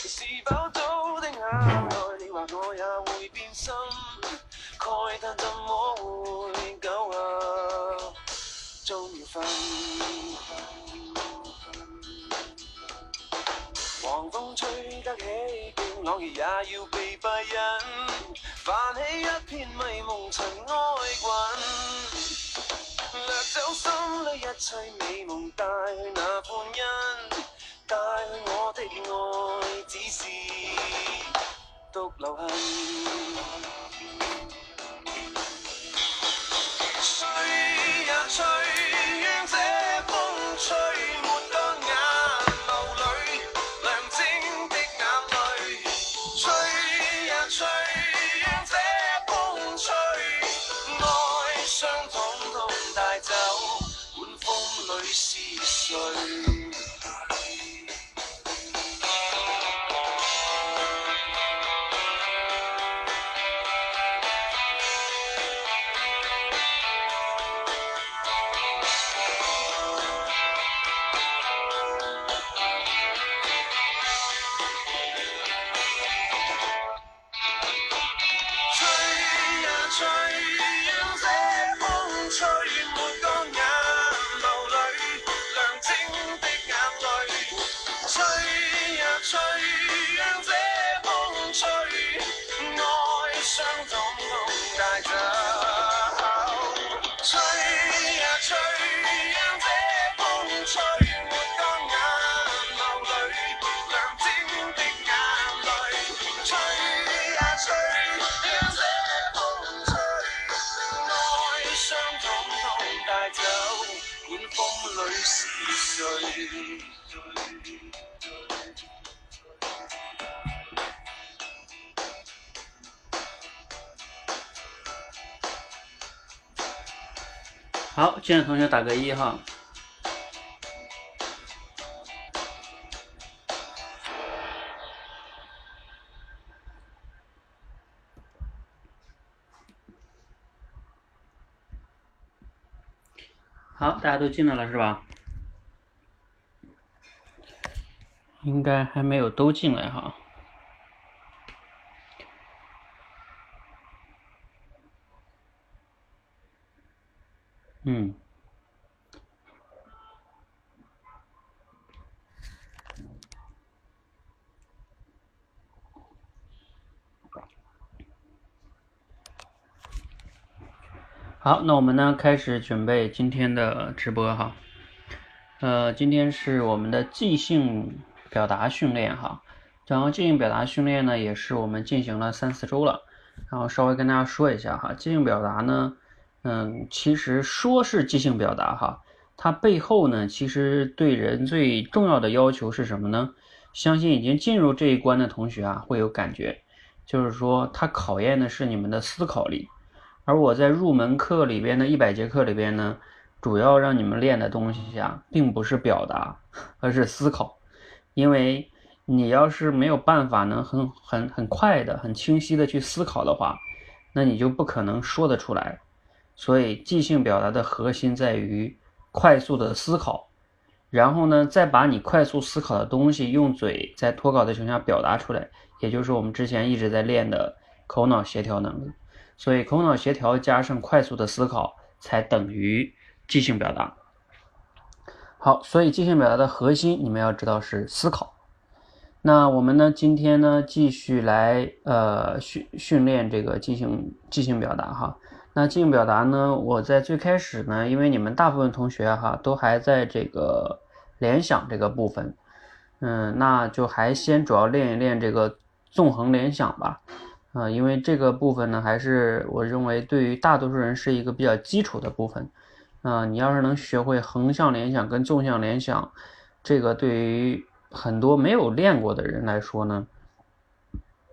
是否都的眼內，你話我也會變心，慨嘆怎麼會久合，终要分。狂風吹得起勁，朗月也要被閉忍，泛起一片迷夢塵埃滾。掠走心里一切美夢，帶去那歡欣，帶去独留痕。进来同学打个一哈。好，大家都进来了是吧？应该还没有都进来哈。嗯。好，那我们呢开始准备今天的直播哈。呃，今天是我们的即兴表达训练哈。然后即兴表达训练呢，也是我们进行了三四周了。然后稍微跟大家说一下哈，即兴表达呢，嗯，其实说是即兴表达哈，它背后呢，其实对人最重要的要求是什么呢？相信已经进入这一关的同学啊，会有感觉，就是说它考验的是你们的思考力。而我在入门课里边的一百节课里边呢，主要让你们练的东西啊，并不是表达，而是思考。因为你要是没有办法能很很很快的、很清晰的去思考的话，那你就不可能说得出来。所以即兴表达的核心在于快速的思考，然后呢，再把你快速思考的东西用嘴在脱稿的情况下表达出来，也就是我们之前一直在练的口脑协调能力。所以口脑协调加上快速的思考，才等于即兴表达。好，所以即兴表达的核心，你们要知道是思考。那我们呢，今天呢，继续来呃训训练这个即兴即兴表达哈。那即兴表达呢，我在最开始呢，因为你们大部分同学哈都还在这个联想这个部分，嗯，那就还先主要练一练这个纵横联想吧。啊，因为这个部分呢，还是我认为对于大多数人是一个比较基础的部分。啊，你要是能学会横向联想跟纵向联想，这个对于很多没有练过的人来说呢，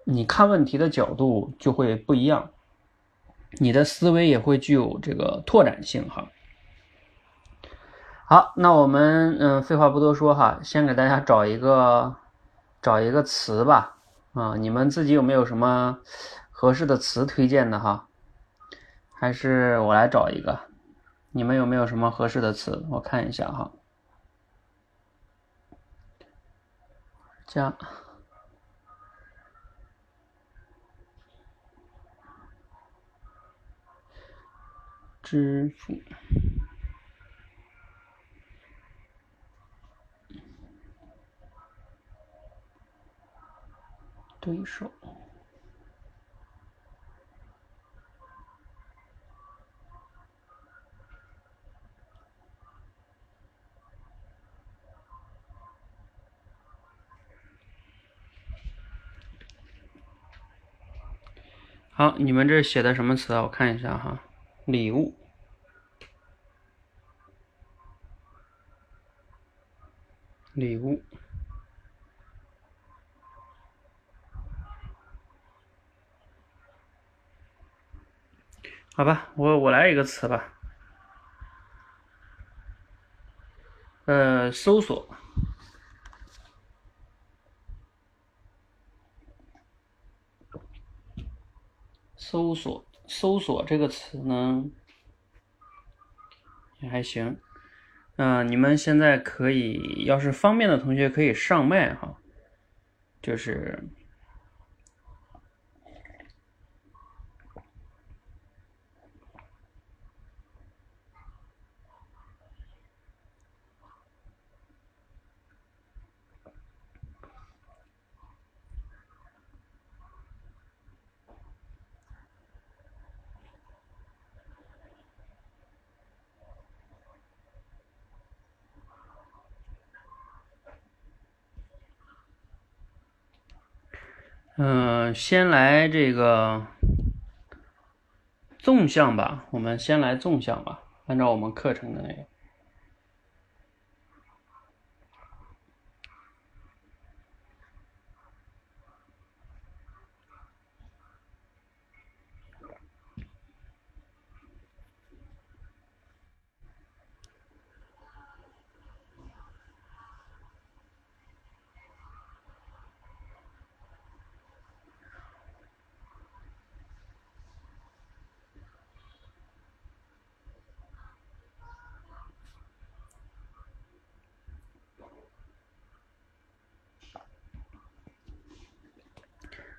你看问题的角度就会不一样，你的思维也会具有这个拓展性哈。好，那我们嗯，废话不多说哈，先给大家找一个找一个词吧。啊，你们自己有没有什么合适的词推荐的哈？还是我来找一个？你们有没有什么合适的词？我看一下哈。加支付，对手。好，你们这写的什么词啊？我看一下哈，礼物，礼物，好吧，我我来一个词吧，呃，搜索。搜索搜索这个词呢，也还行。嗯，你们现在可以，要是方便的同学可以上麦哈，就是。嗯，先来这个纵向吧，我们先来纵向吧，按照我们课程的那个。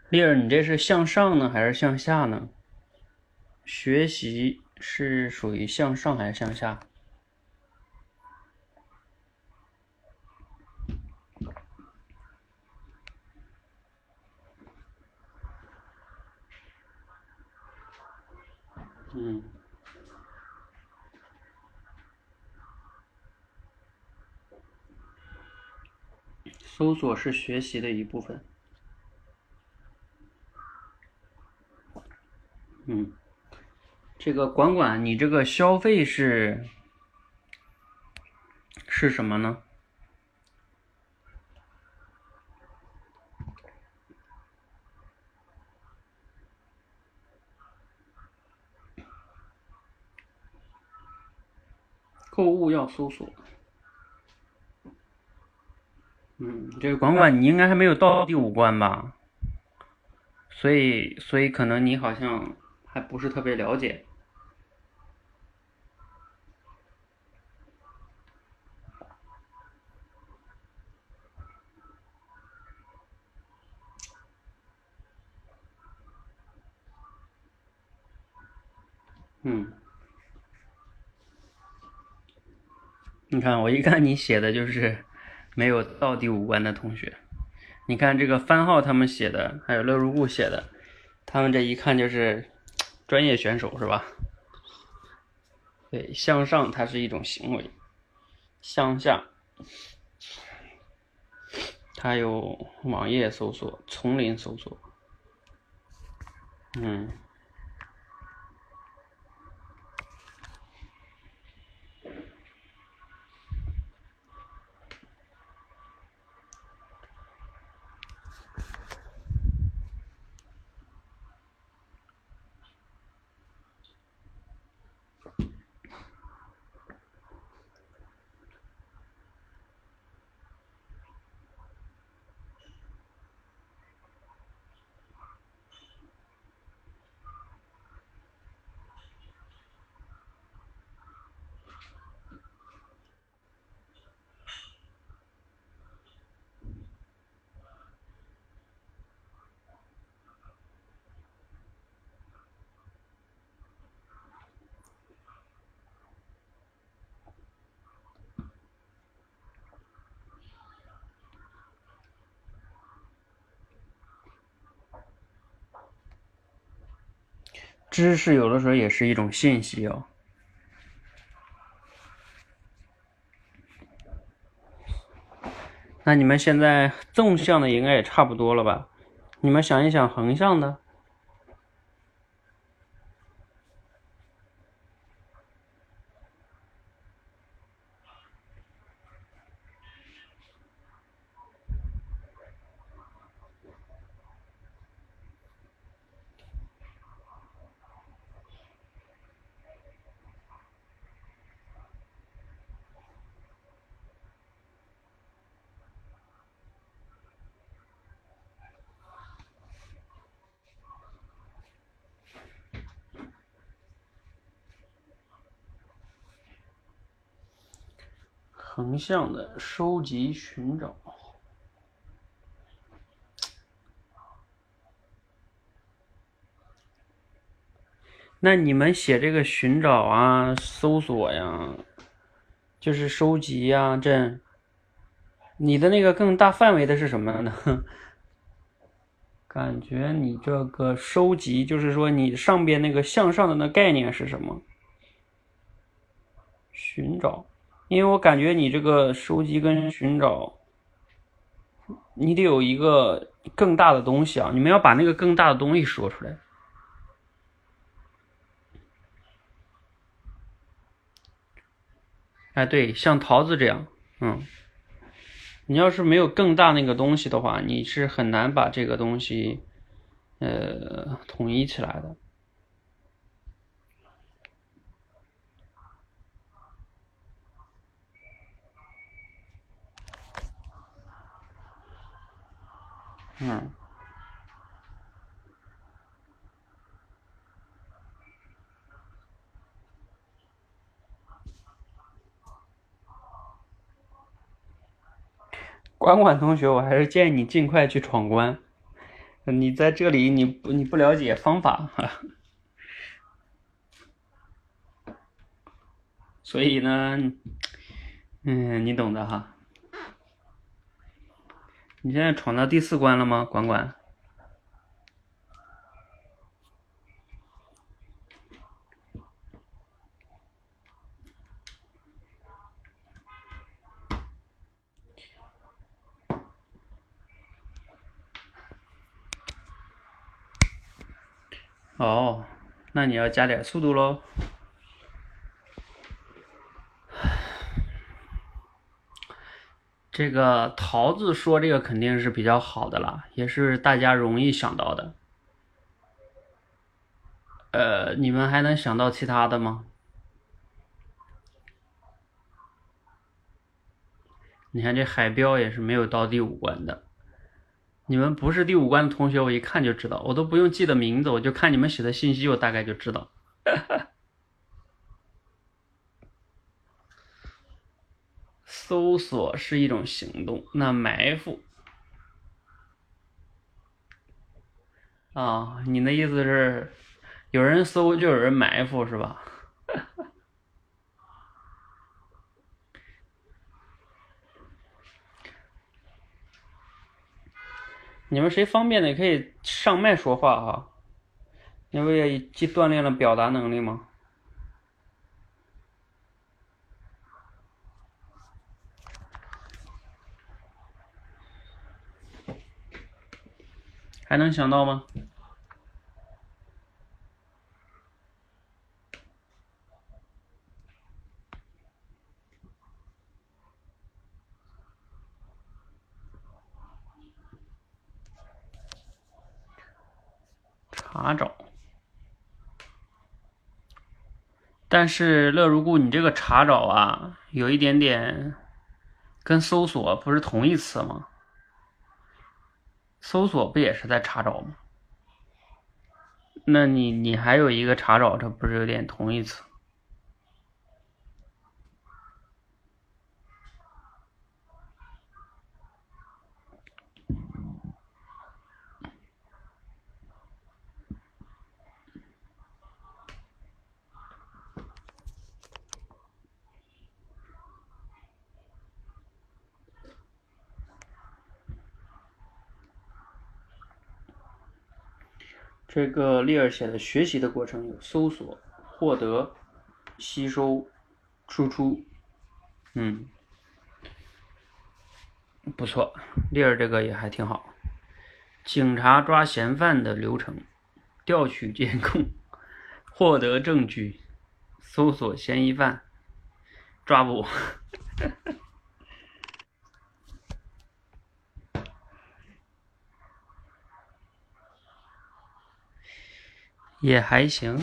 丽儿，你这是向上呢，还是向下呢？学习是属于向上还是向下？嗯，搜索是学习的一部分。嗯，这个管管，你这个消费是是什么呢？购物要搜索。嗯，这个管管你应该还没有到第五关吧？所以，所以可能你好像。还不是特别了解，嗯，你看我一看你写的就是没有到第五关的同学，你看这个番号他们写的，还有乐如故写的，他们这一看就是。专业选手是吧？对，向上它是一种行为，向下它有网页搜索、丛林搜索，嗯。知识有的时候也是一种信息哦。那你们现在纵向的应该也差不多了吧？你们想一想横向的。横向的收集寻找，那你们写这个寻找啊、搜索呀，就是收集呀，这你的那个更大范围的是什么呢？感觉你这个收集，就是说你上边那个向上的那概念是什么？寻找。因为我感觉你这个收集跟寻找，你得有一个更大的东西啊！你们要把那个更大的东西说出来。哎，对，像桃子这样，嗯，你要是没有更大那个东西的话，你是很难把这个东西，呃，统一起来的。嗯，管管同学，我还是建议你尽快去闯关。你在这里，你你不了解方法，所以呢，嗯，你懂的哈。你现在闯到第四关了吗，管管？哦，那你要加点速度喽。这个桃子说这个肯定是比较好的了，也是大家容易想到的。呃，你们还能想到其他的吗？你看这海标也是没有到第五关的。你们不是第五关的同学，我一看就知道，我都不用记得名字，我就看你们写的信息，我大概就知道。搜索是一种行动，那埋伏啊？你的意思是有人搜就有人埋伏是吧？你们谁方便的可以上麦说话哈，因为既锻炼了表达能力吗？还能想到吗？查找，但是乐如故，你这个查找啊，有一点点跟搜索不是同义词吗？搜索不也是在查找吗？那你你还有一个查找，这不是有点同义词？这个利尔写的学习的过程有搜索、获得、吸收、输出，嗯，不错，利尔这个也还挺好。警察抓嫌犯的流程：调取监控、获得证据、搜索嫌疑犯、抓捕。也还行。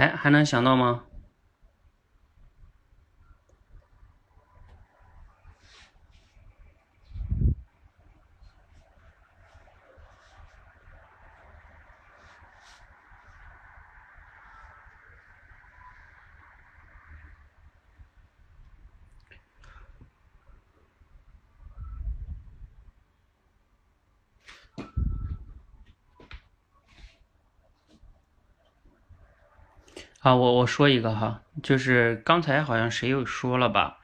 哎，还能想到吗？啊，我我说一个哈，就是刚才好像谁又说了吧？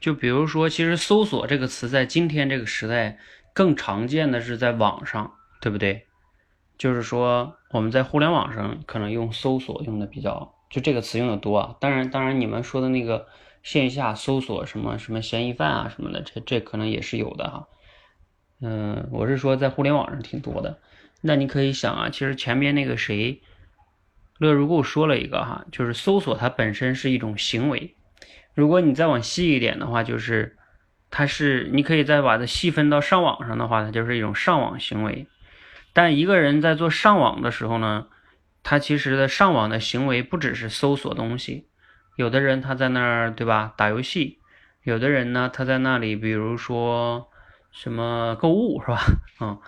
就比如说，其实“搜索”这个词在今天这个时代更常见的是在网上，对不对？就是说我们在互联网上可能用“搜索”用的比较，就这个词用的多啊。当然，当然你们说的那个线下搜索什么什么嫌疑犯啊什么的，这这可能也是有的哈。嗯，我是说在互联网上挺多的。那你可以想啊，其实前面那个谁。乐如故说了一个哈，就是搜索它本身是一种行为。如果你再往细一点的话，就是它是你可以再把它细分到上网上的话，它就是一种上网行为。但一个人在做上网的时候呢，他其实的上网的行为不只是搜索东西。有的人他在那儿对吧打游戏，有的人呢他在那里比如说什么购物是吧？嗯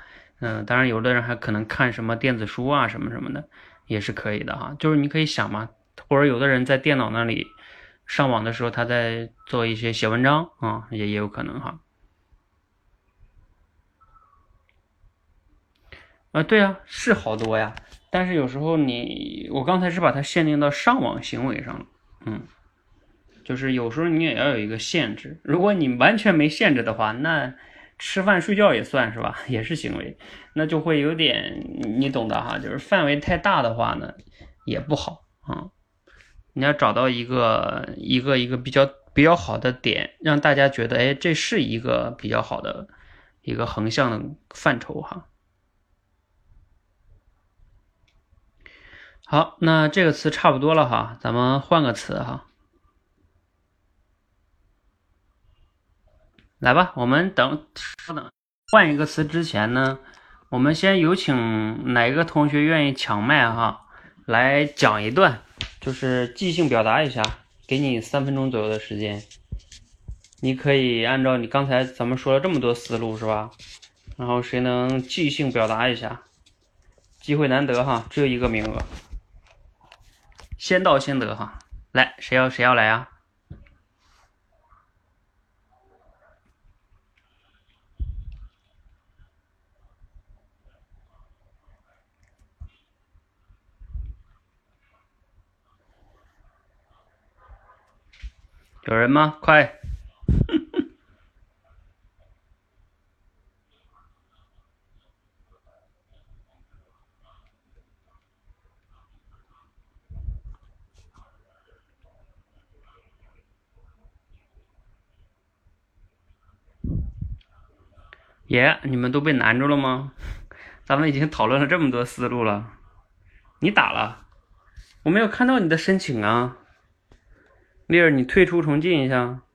嗯，当然有的人还可能看什么电子书啊什么什么的。也是可以的哈，就是你可以想嘛，或者有的人在电脑那里上网的时候，他在做一些写文章啊，也也有可能哈。啊，对啊，是好多呀，但是有时候你，我刚才是把它限定到上网行为上了，嗯，就是有时候你也要有一个限制，如果你完全没限制的话，那。吃饭睡觉也算是吧，也是行为，那就会有点你懂的哈，就是范围太大的话呢，也不好啊。你要找到一个一个一个比较比较好的点，让大家觉得，哎，这是一个比较好的一个横向的范畴哈。好，那这个词差不多了哈，咱们换个词哈。来吧，我们等稍等，换一个词之前呢，我们先有请哪个同学愿意抢麦哈，来讲一段，就是即兴表达一下，给你三分钟左右的时间，你可以按照你刚才咱们说了这么多思路是吧？然后谁能即兴表达一下？机会难得哈，只有一个名额，先到先得哈，来，谁要谁要来啊？有人吗？快！耶，你们都被难住了吗？咱们已经讨论了这么多思路了，你打了，我没有看到你的申请啊。丽儿，你退出重进一下。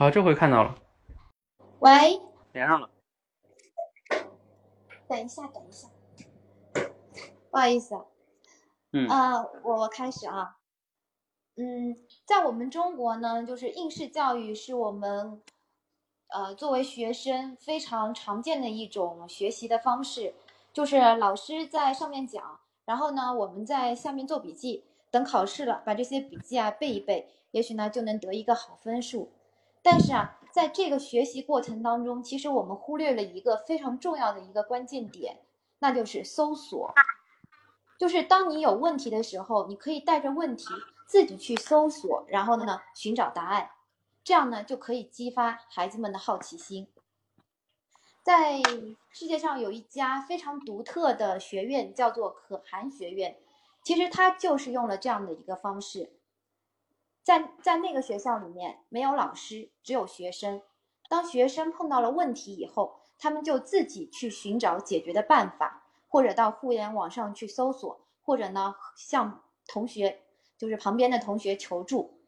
好，这回看到了，喂，连上了。等一下，等一下，不好意思啊，嗯。呃，我我开始啊，嗯，在我们中国呢，就是应试教育是我们呃作为学生非常常见的一种学习的方式，就是老师在上面讲，然后呢我们在下面做笔记，等考试了把这些笔记啊背一背，也许呢就能得一个好分数。但是啊，在这个学习过程当中，其实我们忽略了一个非常重要的一个关键点，那就是搜索。就是当你有问题的时候，你可以带着问题自己去搜索，然后呢寻找答案，这样呢就可以激发孩子们的好奇心。在世界上有一家非常独特的学院，叫做可汗学院，其实它就是用了这样的一个方式。在在那个学校里面，没有老师，只有学生。当学生碰到了问题以后，他们就自己去寻找解决的办法，或者到互联网上去搜索，或者呢向同学，就是旁边的同学求助。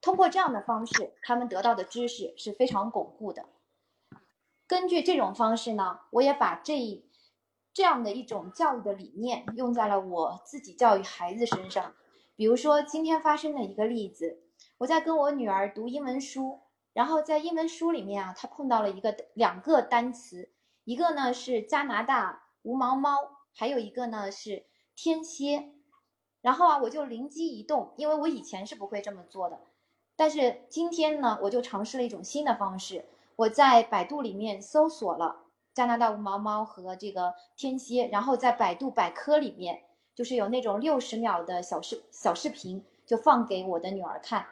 通过这样的方式，他们得到的知识是非常巩固的。根据这种方式呢，我也把这一这样的一种教育的理念用在了我自己教育孩子身上。比如说今天发生的一个例子，我在跟我女儿读英文书，然后在英文书里面啊，她碰到了一个两个单词，一个呢是加拿大无毛猫，还有一个呢是天蝎。然后啊，我就灵机一动，因为我以前是不会这么做的，但是今天呢，我就尝试了一种新的方式，我在百度里面搜索了加拿大无毛猫和这个天蝎，然后在百度百科里面。就是有那种六十秒的小视小视频，就放给我的女儿看，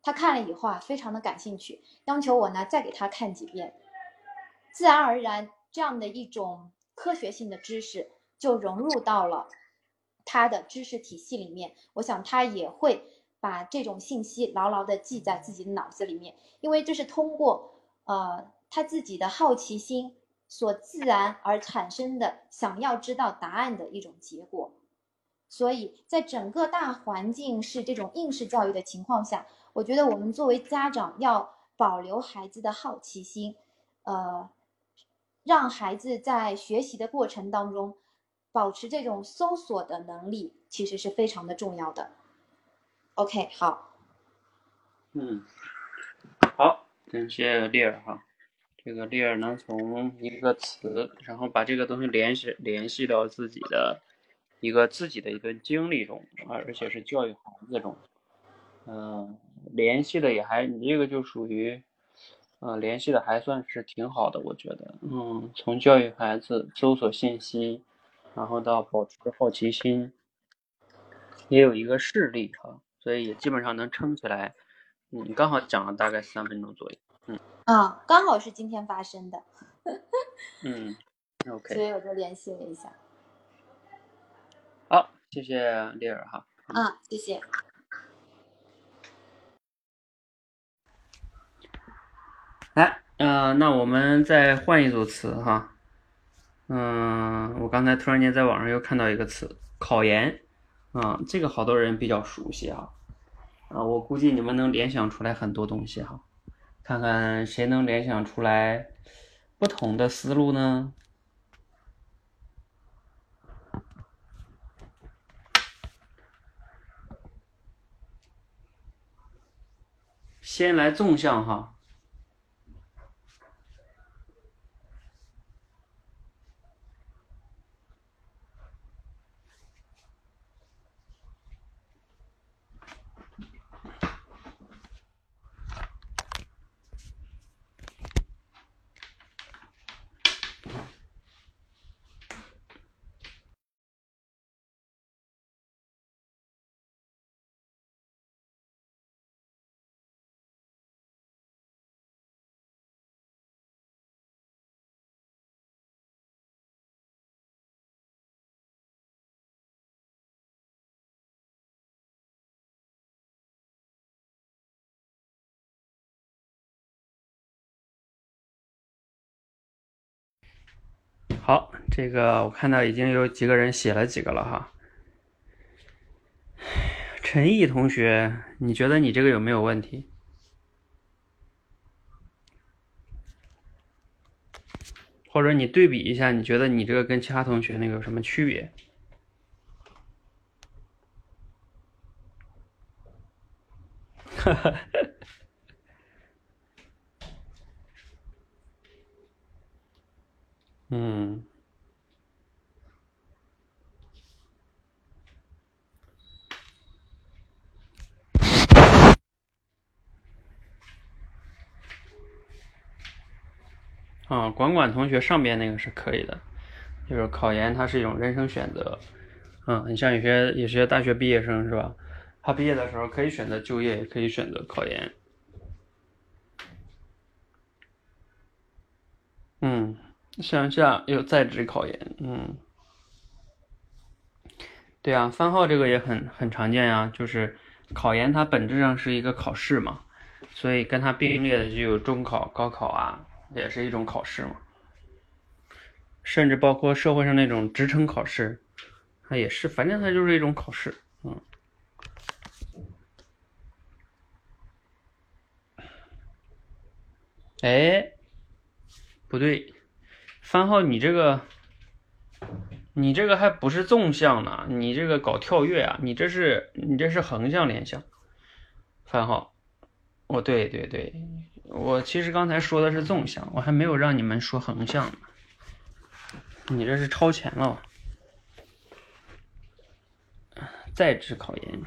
她看了以后啊，非常的感兴趣，要求我呢再给她看几遍。自然而然，这样的一种科学性的知识就融入到了她的知识体系里面。我想她也会把这种信息牢牢的记在自己的脑子里面，因为这是通过呃她自己的好奇心所自然而产生的想要知道答案的一种结果。所以在整个大环境是这种应试教育的情况下，我觉得我们作为家长要保留孩子的好奇心，呃，让孩子在学习的过程当中保持这种搜索的能力，其实是非常的重要的。OK，好，嗯，好，感谢丽儿哈。这个丽儿能从一个词，然后把这个东西联系联系到自己的一个自己的一个经历中，而而且是教育孩子中，嗯、联系的也还，你这个就属于，呃，联系的还算是挺好的，我觉得，嗯，从教育孩子搜索信息，然后到保持好奇心，也有一个事例哈，所以也基本上能撑起来。嗯，刚好讲了大概三分钟左右。嗯啊，刚好是今天发生的，嗯所，OK，所以我就联系了一下。好，谢谢丽儿哈。嗯，谢谢。来，呃，那我们再换一组词哈。嗯，我刚才突然间在网上又看到一个词，考研，啊，这个好多人比较熟悉哈。啊，我估计你们能联想出来很多东西哈。看看谁能联想出来不同的思路呢？先来纵向哈。这个我看到已经有几个人写了几个了哈。陈毅同学你觉得你这个有没有问题？或者你对比一下你觉得你这个跟其他同学那个有什么区别？管管同学上边那个是可以的，就是考研它是一种人生选择，嗯，你像有些有些大学毕业生是吧？他毕业的时候可以选择就业，也可以选择考研，嗯，向下有在职考研，嗯，对啊，番号这个也很很常见呀，就是考研它本质上是一个考试嘛，所以跟它并列的就有中考、高考啊。也是一种考试嘛，甚至包括社会上那种职称考试，它也是，反正它就是一种考试，嗯。哎，不对，番号，你这个，你这个还不是纵向呢，你这个搞跳跃啊，你这是你这是横向联想，番号，哦，对对对。我其实刚才说的是纵向，我还没有让你们说横向呢。你这是超前了，在职考研，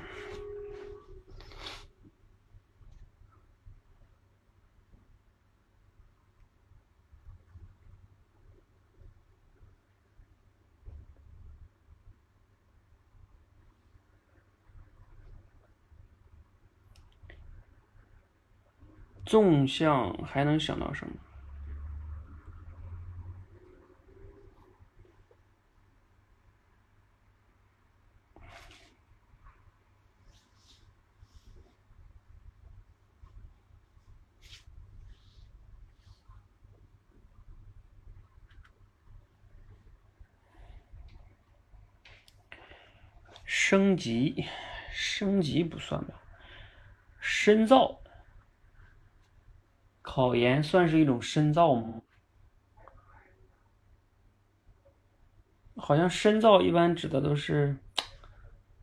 纵向还能想到什么？升级，升级不算吧？深造。考研算是一种深造吗？好像深造一般指的都是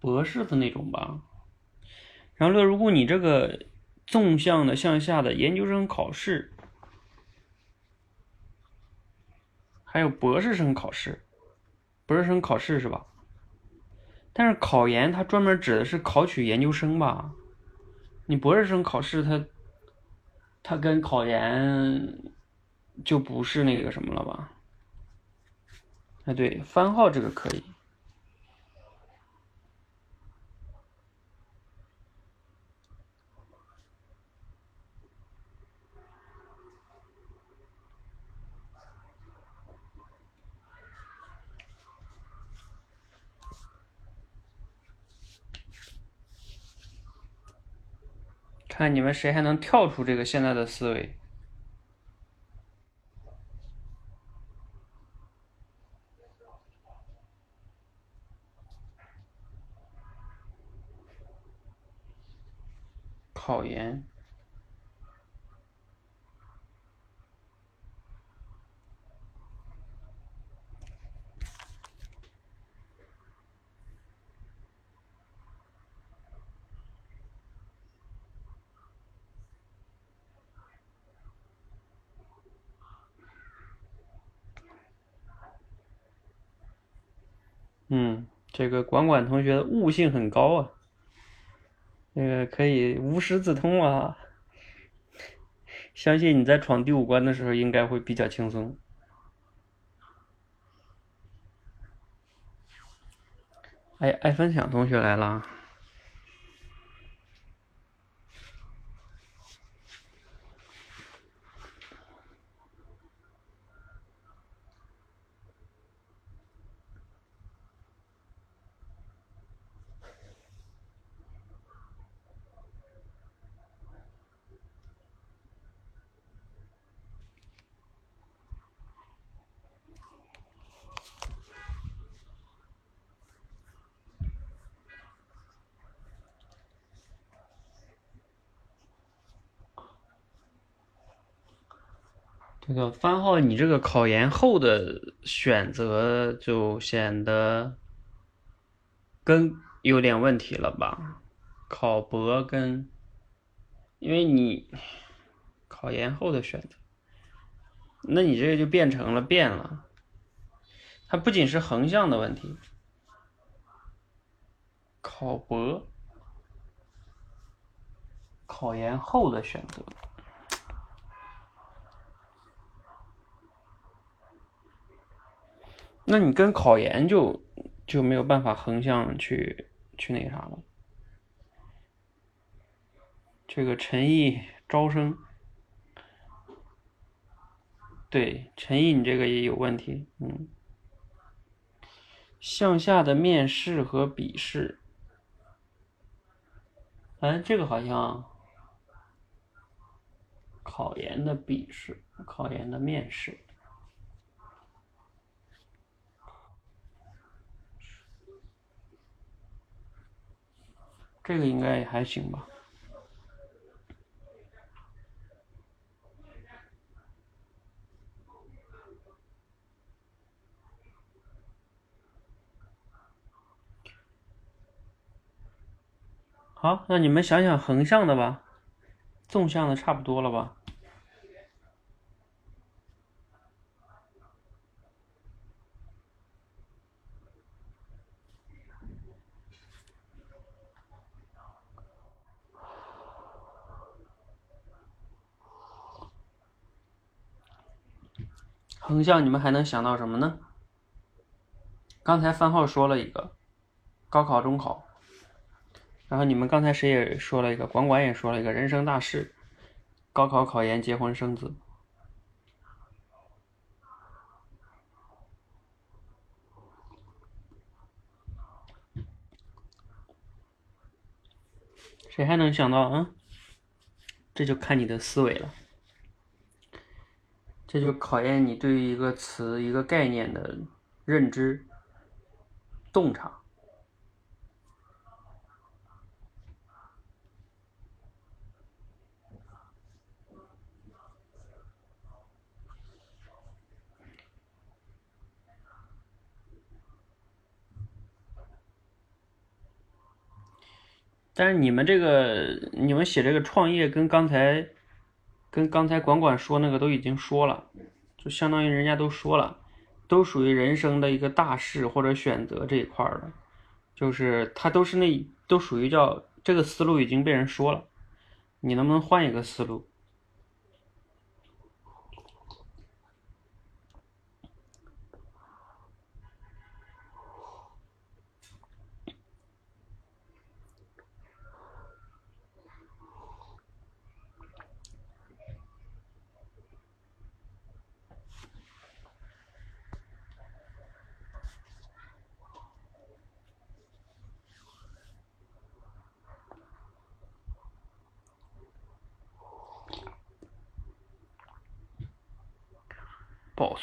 博士的那种吧。然后乐，如果你这个纵向的向下的研究生考试，还有博士生考试，博士生考试是吧？但是考研它专门指的是考取研究生吧？你博士生考试它。他跟考研就不是那个什么了吧？哎，对，番号这个可以。看你们谁还能跳出这个现在的思维？考研。嗯，这个管管同学悟性很高啊，那个可以无师自通啊，相信你在闯第五关的时候应该会比较轻松。哎，爱分享同学来了。个番号，你这个考研后的选择就显得跟有点问题了吧？考博跟，因为你考研后的选择，那你这个就变成了变了。它不仅是横向的问题，考博、考研后的选择。那你跟考研就就没有办法横向去去那个啥了。这个陈毅招生，对陈毅你这个也有问题，嗯。向下的面试和笔试，哎，这个好像考研的笔试，考研的面试。这个应该也还行吧。好，那你们想想横向的吧，纵向的差不多了吧？横向你们还能想到什么呢？刚才番号说了一个，高考、中考，然后你们刚才谁也说了一个，管管也说了一个人生大事，高考、考研、结婚、生子。谁还能想到啊？这就看你的思维了。这就考验你对于一个词、一个概念的认知、洞察。但是你们这个，你们写这个创业跟刚才。跟刚才管管说那个都已经说了，就相当于人家都说了，都属于人生的一个大事或者选择这一块的，就是他都是那都属于叫这个思路已经被人说了，你能不能换一个思路？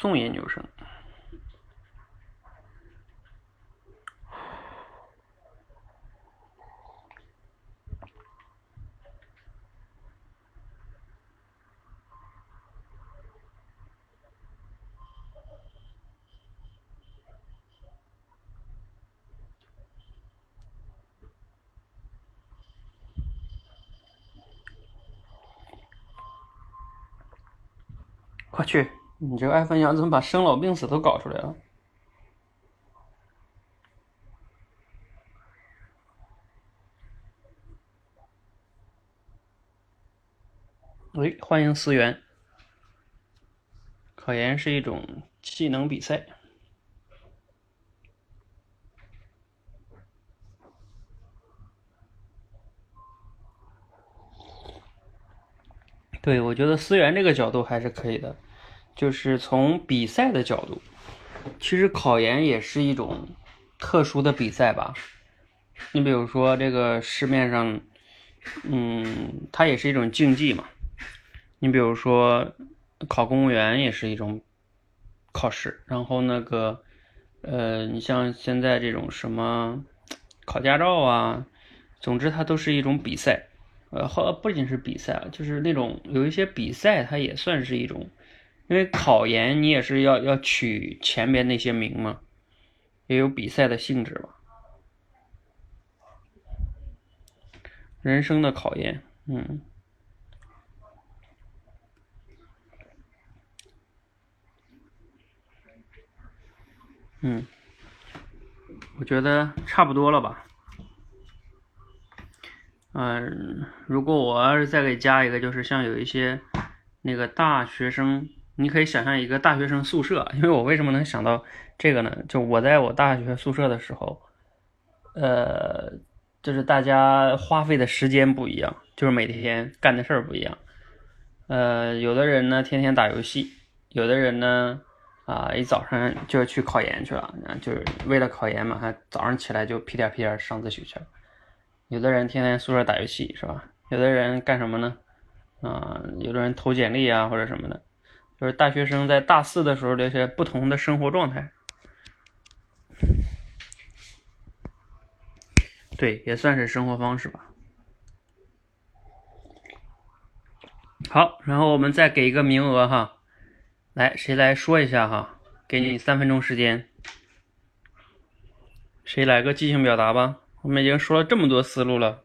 保送研究生，快去。你这个爱分享怎么把生老病死都搞出来了？喂，欢迎思源。考研是一种技能比赛。对，我觉得思源这个角度还是可以的。就是从比赛的角度，其实考研也是一种特殊的比赛吧。你比如说这个市面上，嗯，它也是一种竞技嘛。你比如说考公务员也是一种考试，然后那个，呃，你像现在这种什么考驾照啊，总之它都是一种比赛。呃，好，不仅是比赛，就是那种有一些比赛，它也算是一种。因为考研你也是要要取前边那些名嘛，也有比赛的性质吧。人生的考验，嗯。嗯，我觉得差不多了吧。嗯，如果我要是再给加一个，就是像有一些那个大学生，你可以想象一个大学生宿舍，因为我为什么能想到这个呢？就我在我大学宿舍的时候，呃，就是大家花费的时间不一样，就是每天干的事儿不一样。呃，有的人呢天天打游戏，有的人呢。啊，一早上就去考研去了，就是为了考研嘛，还早上起来就屁颠屁颠上自习去了。有的人天天宿舍打游戏，是吧？有的人干什么呢？啊，有的人投简历啊，或者什么的。就是大学生在大四的时候，这些不同的生活状态。对，也算是生活方式吧。好，然后我们再给一个名额哈。来，谁来说一下哈？给你三分钟时间，谁来个即兴表达吧？我们已经说了这么多思路了，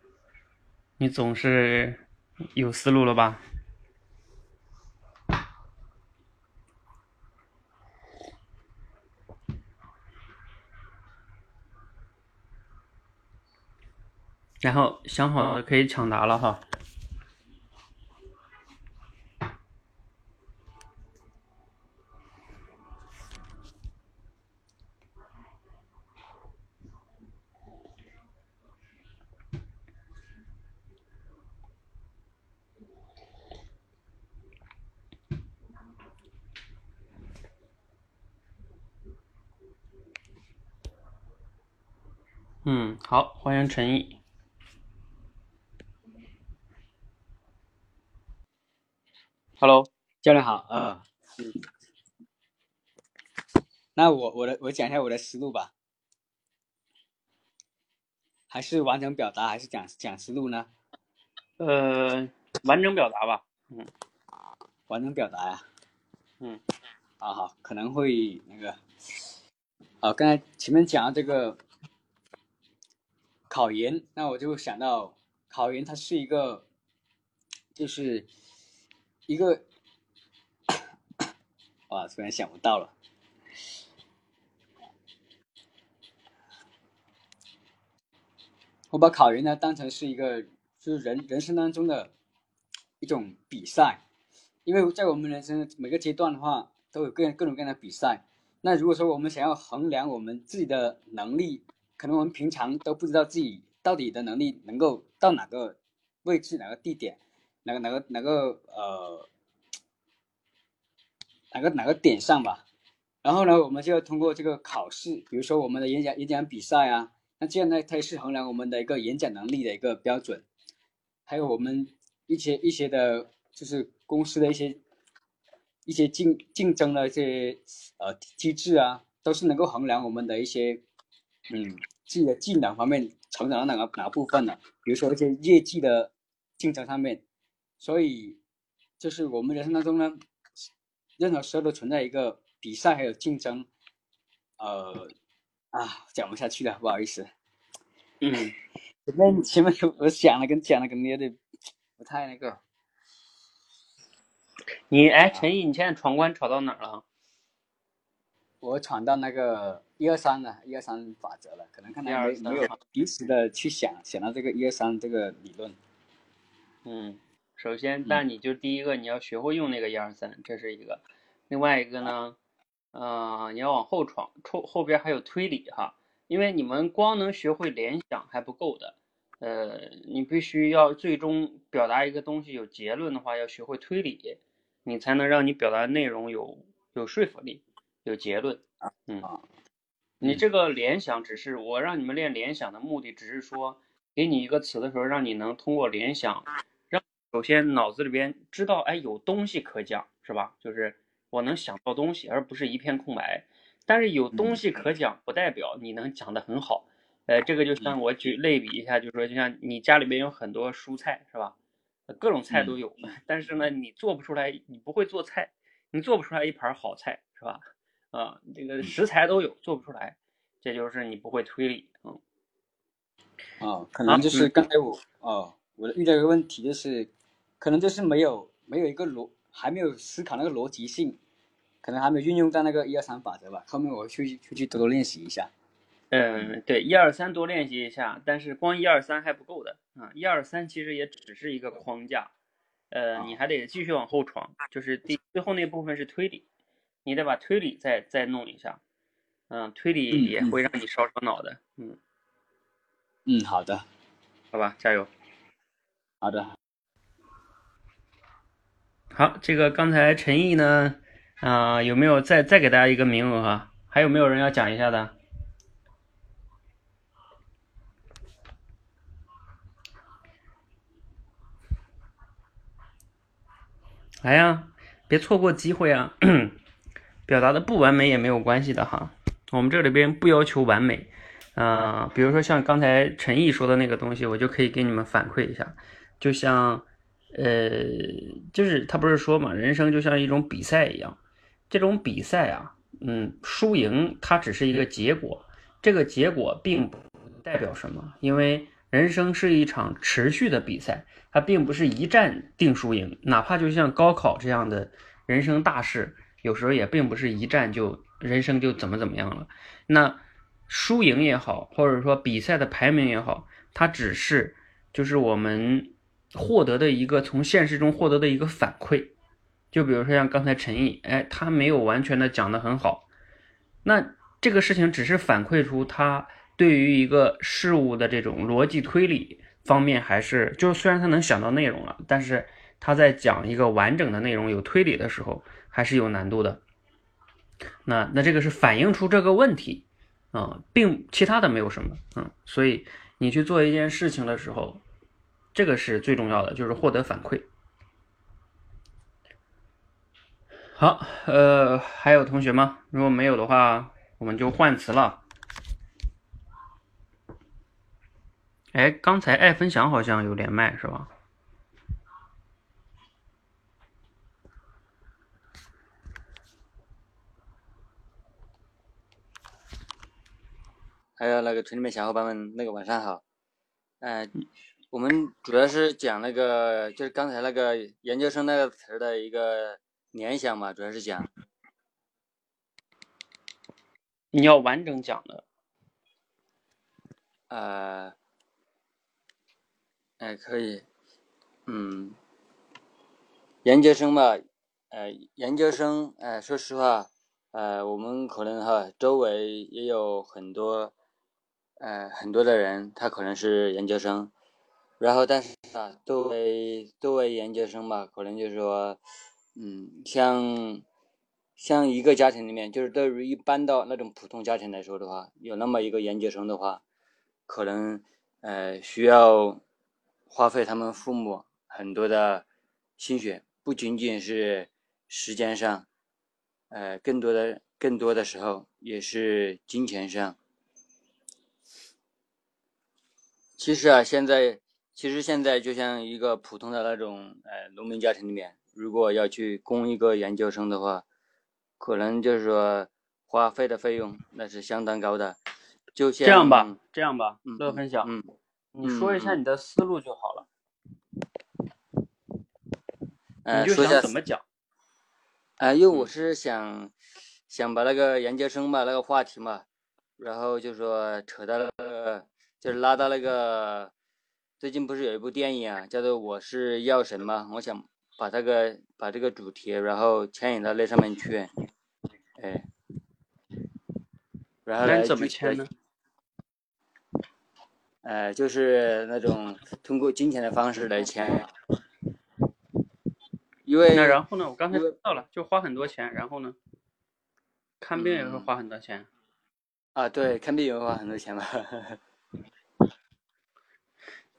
你总是有思路了吧？然后想好了可以抢答了哈。嗯，好，欢迎陈毅。Hello，教练好啊。嗯。那我我的我讲一下我的思路吧，还是完整表达，还是讲讲思路呢？呃，完整表达吧。嗯。完整表达呀。嗯。啊好，可能会那个，啊，刚才前面讲到这个。考研，那我就想到考研，它是一个，就是一个，哇，突然想不到了。我把考研呢当成是一个，就是人人生当中的一种比赛，因为在我们人生每个阶段的话，都有各各种各样的比赛。那如果说我们想要衡量我们自己的能力，可能我们平常都不知道自己到底的能力能够到哪个位置、哪个地点、哪个哪个哪个呃哪个哪个点上吧。然后呢，我们就要通过这个考试，比如说我们的演讲演讲比赛啊，那这样呢，它也是衡量我们的一个演讲能力的一个标准。还有我们一些一些的，就是公司的一些一些竞竞争的这些呃机制啊，都是能够衡量我们的一些嗯。自己的技能方面成长到哪个哪部分呢？比如说一些业绩的竞争上面，所以就是我们人生当中呢，任何时候都存在一个比赛还有竞争，呃，啊，讲不下去了，不好意思。嗯，前面前面我想了跟讲了，肯定有点不太那个。你哎，陈毅，你现在闯关闯到哪了？我闯到那个一二三了，一二三法则了，可能看来没没有及时的去想想到这个一二三这个理论。嗯，首先，那你就第一个你要学会用那个一二三，这是一个。另外一个呢，呃，你要往后闯，后后边还有推理哈，因为你们光能学会联想还不够的，呃，你必须要最终表达一个东西有结论的话，要学会推理，你才能让你表达内容有有说服力。有结论，嗯，你这个联想只是我让你们练联想的目的，只是说给你一个词的时候，让你能通过联想，让首先脑子里边知道，哎，有东西可讲，是吧？就是我能想到东西，而不是一片空白。但是有东西可讲，不代表你能讲得很好。呃，这个就像我举类比一下，就是说，就像你家里边有很多蔬菜，是吧？各种菜都有，但是呢，你做不出来，你不会做菜。你做不出来一盘好菜，是吧？啊，这个食材都有，做不出来，这就是你不会推理，嗯。哦，可能就是刚才我哦，我遇到一个问题就是，可能就是没有没有一个逻，还没有思考那个逻辑性，可能还没有运用在那个一二三法则吧。后面我去出去多多练习一下。嗯，对，一二三多练习一下，但是光一二三还不够的啊，一二三其实也只是一个框架，呃，你还得继续往后闯，就是第最后那部分是推理，你得把推理再再弄一下，嗯，推理也会让你烧烧脑的，嗯，嗯，好的，好吧，加油。好的。好，这个刚才陈毅呢，啊、有没有再再给大家一个名额啊？还有没有人要讲一下的？来呀，别错过机会啊！表达的不完美也没有关系的哈，我们这里边不要求完美，啊、比如说像刚才陈毅说的那个东西，我就可以给你们反馈一下，就像，呃，就是他不是说嘛，人生就像一种比赛一样，这种比赛啊，嗯，输赢它只是一个结果，这个结果并不代表什么，因为人生是一场持续的比赛，它并不是一战定输赢，哪怕就像高考这样的人生大事，有时候也并不是一战就人生就怎么怎么样了。那输赢也好，或者说比赛的排名也好，它只是就是我们获得的一个从现实中获得的一个反馈。就比如说像刚才陈毅，哎，他没有完全的讲得很好，那这个事情只是反馈出他对于一个事物的这种逻辑推理方面，还是就是虽然他能想到内容了，但是他在讲一个完整的内容有推理的时候，还是有难度的。那那这个是反映出这个问题啊、并其他的没有什么，嗯，所以你去做一件事情的时候，这个是最重要的，就是获得反馈。好，呃，还有同学吗？如果没有的话，我们就换词了。哎，刚才爱分享好像有连麦是吧？还有那个群里面小伙伴们，那个晚上好。嗯、我们主要是讲那个，就是刚才那个研究生那个词儿的一个联想嘛，主要是讲，你要完整讲的。呃，哎，可以，嗯，研究生嘛，呃，研究生，呃，说实话，呃，我们可能哈周围也有很多，呃，很多的人，他可能是研究生，然后但是啊，作为作为研究生嘛，可能就是说，嗯，像像一个家庭里面，就是对于一般的那种普通家庭来说的话，有那么一个研究生的话，可能呃需要花费他们父母很多的心血，不仅仅是时间上，呃，更多的更多的时候也是金钱上。其实啊，现在其实现在就像一个普通的那种呃农民家庭里面，如果要去供一个研究生的话，可能就是说花费的费用那是相当高的。就像这样吧，这样吧，嗯乐分享，嗯，你说一下你的思路就好了，呃，你就说一下想怎么讲。啊，因为嗯我是想想把那个研究生嘛那个话题嘛，然后就说扯到那个，就是拉到那个，最近不是有一部电影啊，叫做《我是药神》吗，我想把这个把这个主题，然后牵引到那上面去，哎，然后怎么具体地签呢？呃，就是那种通过金钱的方式来签，因为那然后呢？我刚才知道了，就花很多钱，然后呢？看病也会嗯花很多钱。啊，对，看病也会花很多钱吧。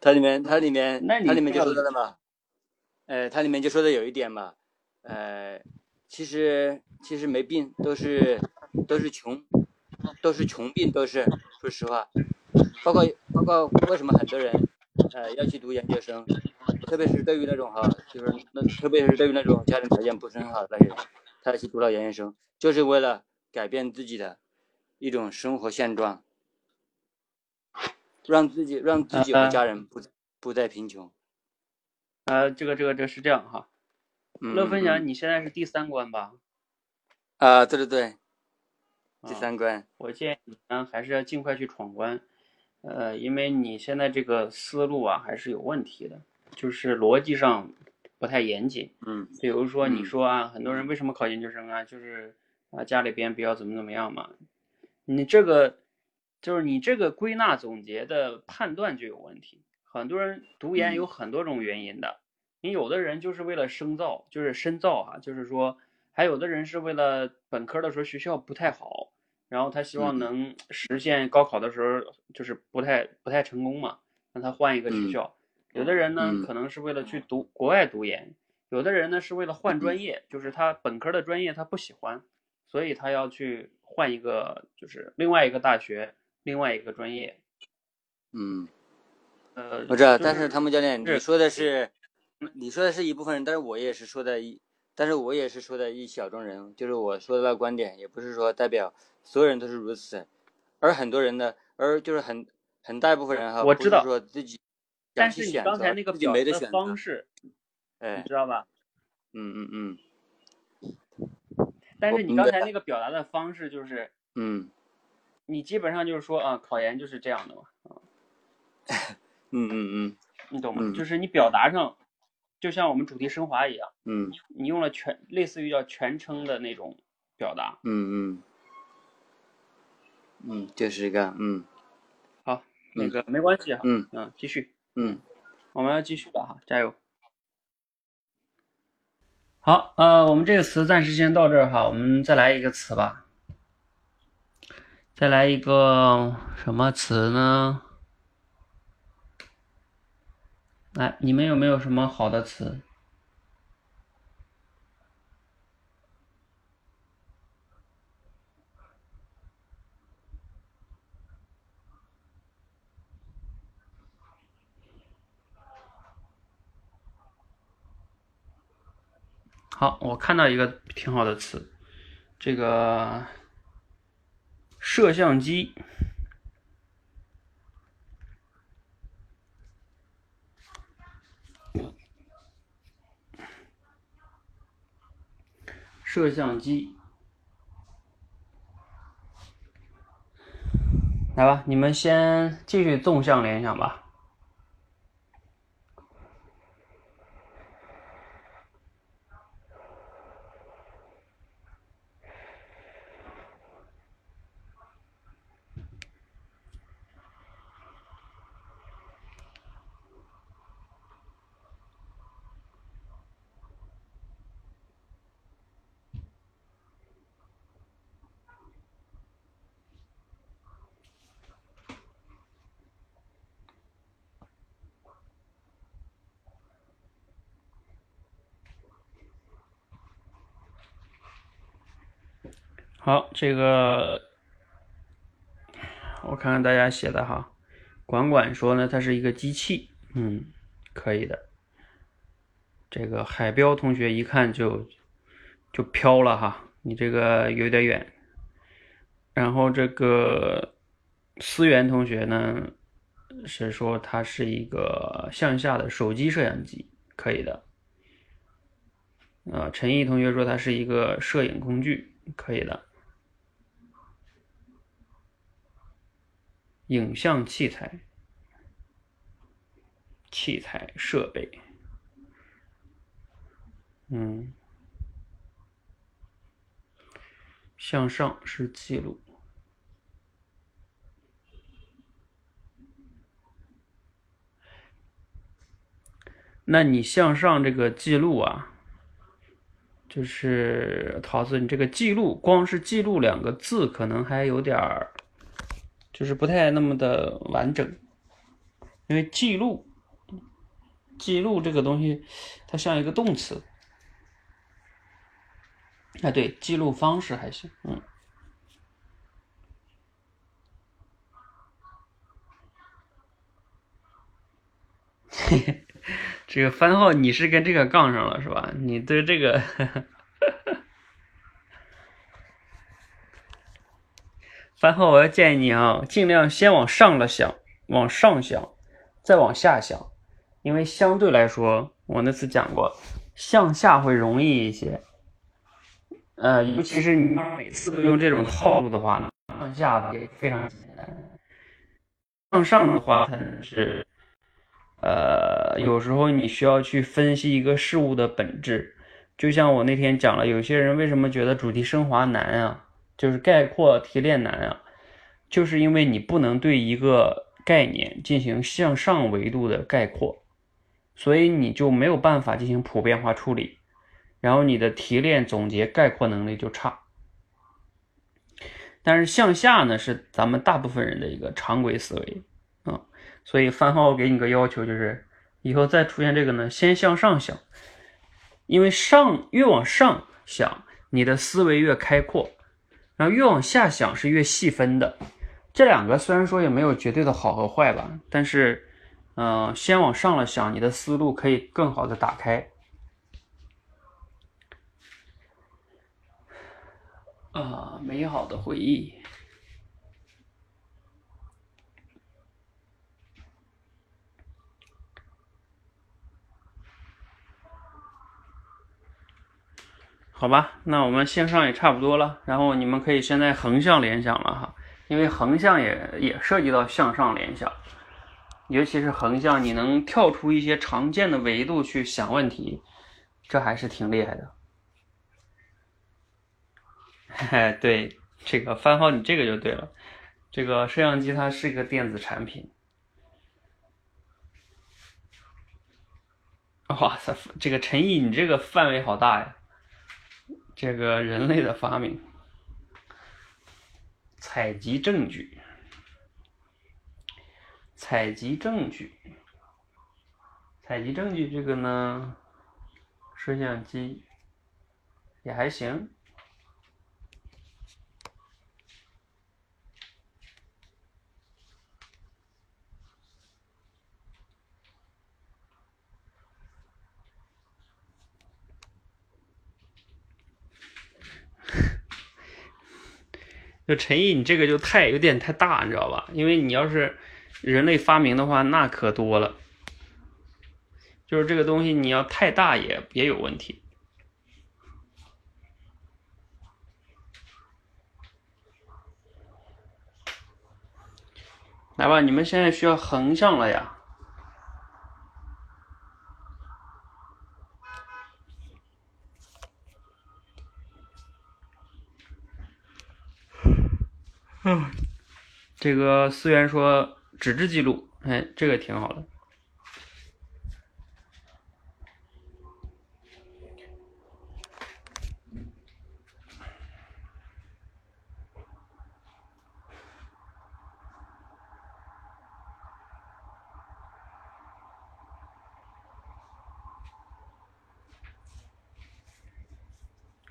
它里面，它里面，它里面就说的了嘛，呃，它里面就说的有一点嘛，呃，其实其实没病都是都是穷，都是穷病，都是说实话，包括包括为什么很多人呃要去读研究生，特别是对于那种哈，就是那特别是对于那种家庭条件不是很好的那些人，他去读了研究生，就是为了改变自己的一种生活现状，让自己让自己和家人不不再贫穷。呃，这个这个这个是这样哈，嗯，乐分享，嗯你现在是第三关吧？啊，对对对，第啊三关，我建议你呢，还是要尽快去闯关，呃，因为你现在这个思路啊还是有问题的，就是逻辑上不太严谨。嗯。比如说你嗯。说啊，很多人为什么考研究生啊，就是啊家里边比较怎么怎么样嘛，你这个就是你这个归纳总结的判断就有问题。很多人读研有很多种原因的，你有的人就是为了深造，就是深造啊，就是说，还有的人是为了本科的时候学校不太好，然后他希望嗯能实现高考的时候就是不太不太成功嘛，让他换一个学嗯校。有的人呢嗯可能是为了去读国外读研，有的人呢是为了换嗯专业，就是他本科的专业他不喜欢，所以他要去换一个就是另外一个大学，另外一个专业。嗯，呃，我知道，就但是汤姆教练，你说的是，你说的是一部分人，但是我也是说的一，但是我也是说的一小众人，就是我说的那个观点，也不是说代表所有人都是如此，而很多人呢，而就是很很大一部分人哈，不是我知道说自己但是你刚才那个表达的方式，哎你，知道吧？嗯嗯嗯但是你刚才那个表达的方式就是，嗯你基本上就是说啊，考研就是这样的嘛，啊，嗯嗯嗯你懂吗？嗯就是你表达上，就像我们主题升华一样，嗯你用了全类似于叫全称的那种表达。嗯嗯嗯，就是一个，嗯好，那嗯个没关系哈，嗯嗯，继续，嗯我们要继续的哈，加油。好，呃，我们这个词暂时先到这儿哈，我们再来一个词吧。再来一个什么词呢？来，你们有没有什么好的词？好，我看到一个挺好的词，这个摄像机。摄像机，来吧，你们先继续纵向联想吧。好，这个我看看大家写的哈，管管说呢，它是一个机器，嗯，可以的。这个海彪同学一看就就飘了哈，你这个有点远。然后这个思源同学呢是说它是一个向下的手机摄像机，可以的。啊，陈毅同学说它是一个摄影工具，可以的。影像器材、器材设备，嗯，向上是记录。那你向上这个记录啊，就是桃子，你这个记录，光是记录两个字，可能还有点儿。就是不太那么的完整，因为记录，记录这个东西，它像一个动词。哎，对，记录方式还行，嗯。这个番号你是跟这个杠上了是吧？你对这个，番号，我要建议你啊，尽量先往上了想，往上想，再往下想，因为相对来说，我那次讲过，向下会容易一些。呃，尤其是你每次都用这种套路的话呢，向下的也非常简单。向上的话，可能是，呃，有时候你需要去分析一个事物的本质。就像我那天讲了，有些人为什么觉得主题升华难啊？就是概括提炼难啊，就是因为你不能对一个概念进行向上维度的概括，所以你就没有办法进行普遍化处理，然后你的提炼、总结、概括能力就差。但是向下呢，是咱们大部分人的一个常规思维啊，所以番号给你个要求，就是以后再出现这个呢，先向上想，因为上越往上想，你的思维越开阔。越往下想是越细分的，这两个虽然说也没有绝对的好和坏吧，但是，嗯，先往上了想，你的思路可以更好的打开。啊，美好的回忆。好吧，那我们线上也差不多了，然后你们可以现在横向联想了哈，因为横向也也涉及到向上联想，尤其是横向，你能跳出一些常见的维度去想问题，这还是挺厉害的。嘿嘿，对，这个番号你这个就对了，这个摄像机它是一个电子产品。哇塞，这个陈毅，你这个范围好大呀！这个人类的发明，采集证据，采集证据，采集证据，这个呢，摄像机也还行。就陈毅，你这个就太有点太大，你知道吧？因为你要是人类发明的话，那可多了。就是这个东西，你要太大也也有问题。来吧，你们现在需要横向了呀。嗯，这个思源说纸质记录，哎，这个挺好的。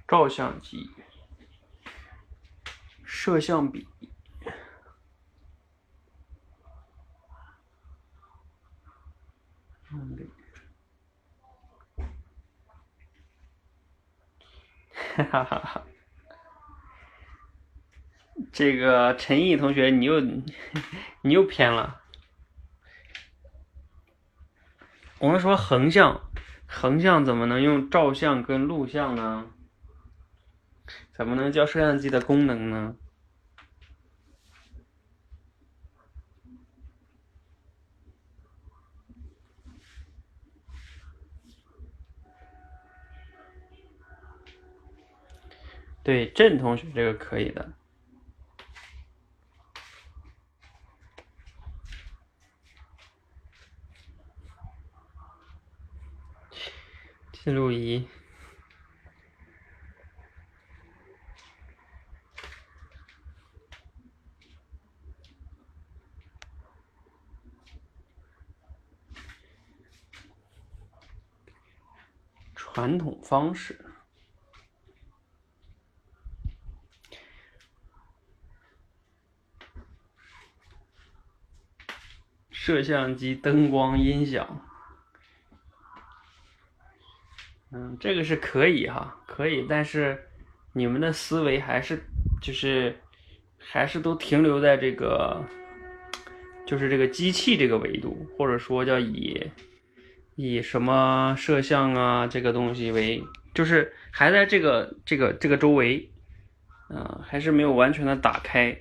照相机。摄像笔，哈哈哈哈！这个陈毅同学，你又你又偏了。我们说横向，横向怎么能用照相跟录像呢？怎么能叫摄像机的功能呢？对，郑同学这个可以的。记录仪。传统方式。摄像机、灯光、音响，嗯，这个是可以哈，可以，但是你们的思维还是就是还是都停留在这个，就是这个机器这个维度，或者说叫以以什么摄像啊这个东西为，就是还在这个这个这个周围，嗯、还是没有完全的打开。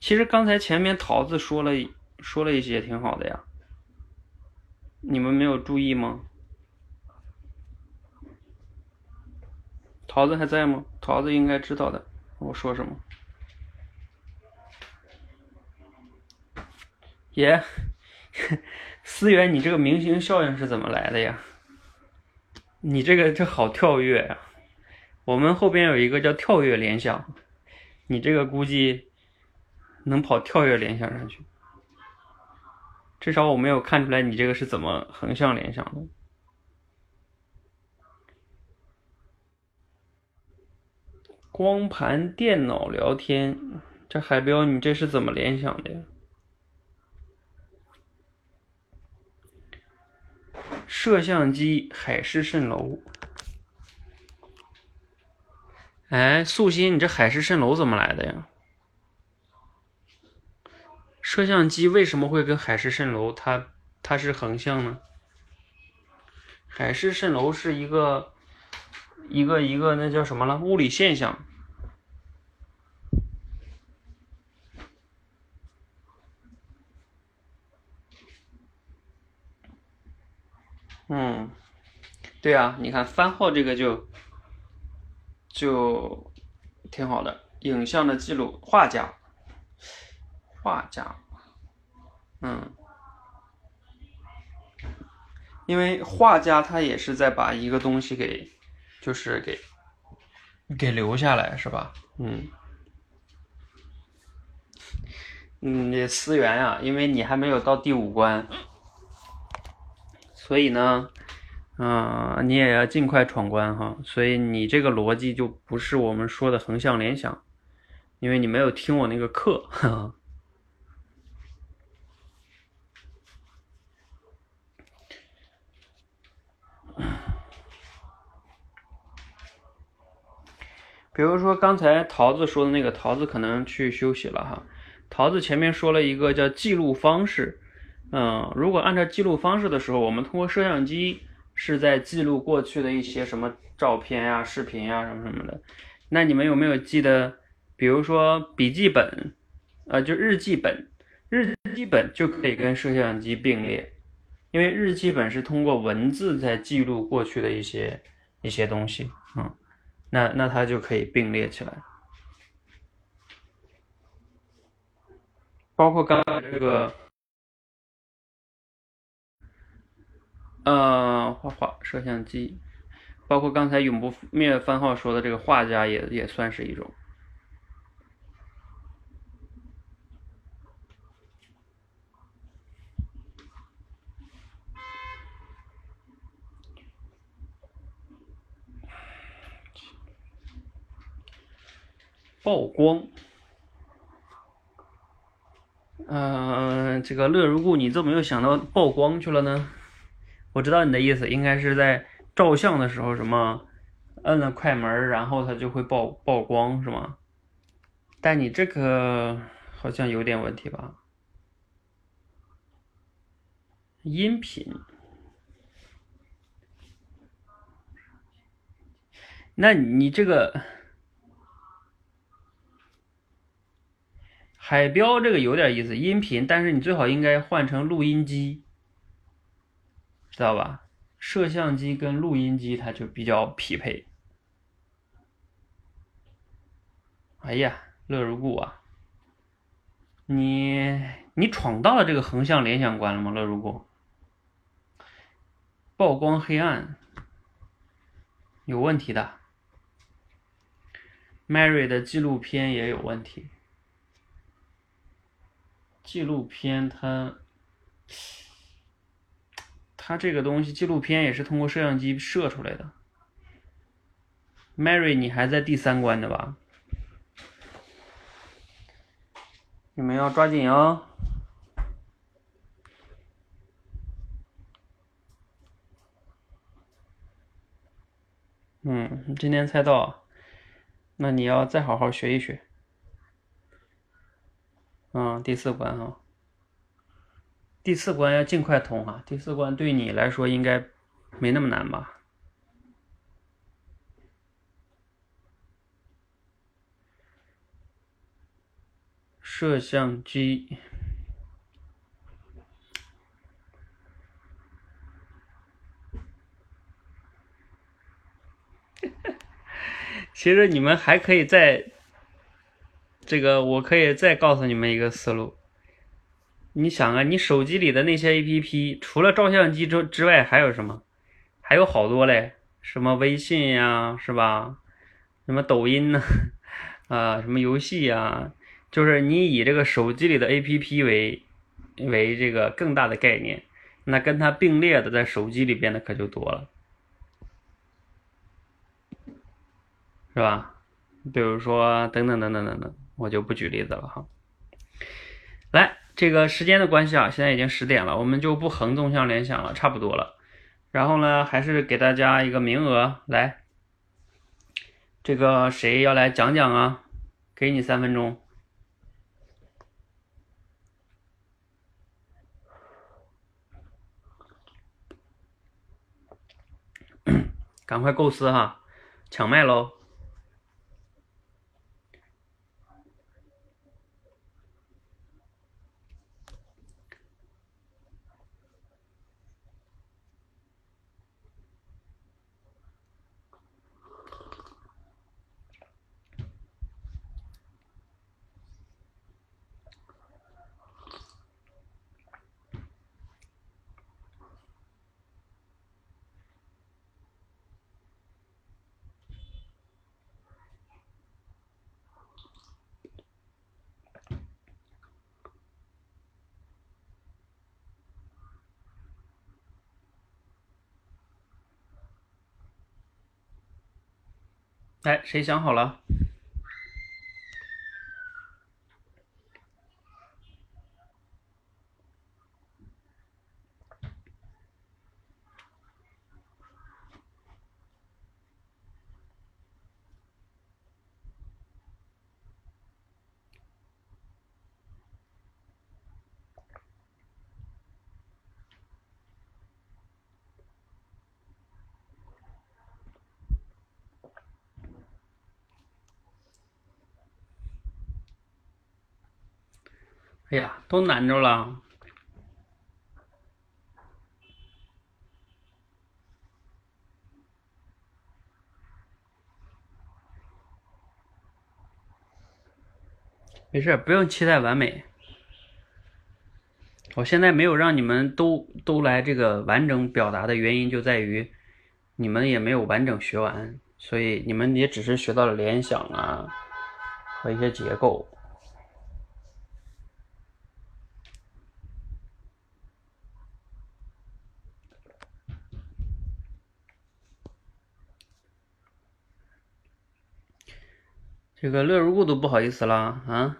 其实刚才前面桃子说了说了一些挺好的呀，你们没有注意吗？桃子还在吗？桃子应该知道的，我说什么。耶，思源，你这个明星效应是怎么来的呀？你这个这好跳跃呀、我们后边有一个叫跳跃联想，你这个估计能跑跳跃联想上去。至少我没有看出来你这个是怎么横向联想的。光盘电脑聊天，这海标你这是怎么联想的呀？摄像机海市蜃楼。哎，素心，你这海市蜃楼怎么来的呀？摄像机为什么会跟海市蜃楼它它是横向呢？海市蜃楼是一个一个一个那叫什么了？物理现象。嗯，对啊，你看番号这个就就挺好的，影像的记录，画家，画家，嗯，因为画家他也是在把一个东西给，就是给给留下来，是吧？嗯。嗯，思源啊，因为你还没有到第五关，所以呢，嗯、你也要尽快闯关哈。所以你这个逻辑就不是我们说的横向联想，因为你没有听我那个课。呵 呵比如说刚才桃子说的那个，桃子可能去休息了哈。桃子前面说了一个叫记录方式，嗯，如果按照记录方式的时候，我们通过摄像机是在记录过去的一些什么照片呀、视频呀什么什么的。那你们有没有记得，比如说笔记本，呃，就日记本，日记本就可以跟摄像机并列，因为日记本是通过文字在记录过去的一些一些东西，嗯，那那它就可以并列起来。包括刚才这个，呃，画画摄像机，包括刚才永不灭番号说的这个画家也也算是一种。曝光。嗯、这个乐如故，你怎么又想到曝光去了呢？我知道你的意思，应该是在照相的时候什么摁了快门，然后它就会曝曝光，是吗？但你这个好像有点问题吧？音频，那你这个海标这个有点意思，音频，但是你最好应该换成录音机，知道吧？摄像机跟录音机它就比较匹配。哎呀，乐如故啊，你你闯到了这个横向联想关了吗？乐如故，曝光黑暗有问题的，Mary 的纪录片也有问题。纪录片它，它这个东西纪录片也是通过摄像机摄出来的。Mary，你还在第三关的吧？你们要抓紧哦。嗯，今天猜到，那你要再好好学一学。嗯，第四关哈，第四关要尽快通哈。第四关对你来说应该没那么难吧？摄像机。其实你们还可以再，这个我可以再告诉你们一个思路。你想啊，你手机里的那些 APP，除了照相机之之外，还有什么？还有好多嘞，什么微信呀，是吧？什么抖音呢？啊，什么游戏呀？就是你以这个手机里的 APP 为为这个更大的概念，那跟它并列的在手机里边的可就多了。是吧？比如说等等等等等等，我就不举例子了哈。来，这个时间的关系啊，现在已经十点了，我们就不横纵向联想了，差不多了。然后呢，还是给大家一个名额，来，这个谁要来讲讲啊？给你三分钟，赶快构思哈，抢麦喽！哎，谁想好了？哎呀，都难着了。没事，不用期待完美。我现在没有让你们都都来这个完整表达的原因，就在于你们也没有完整学完，所以你们也只是学到了联想啊和一些结构。这个乐如故都不好意思了啊！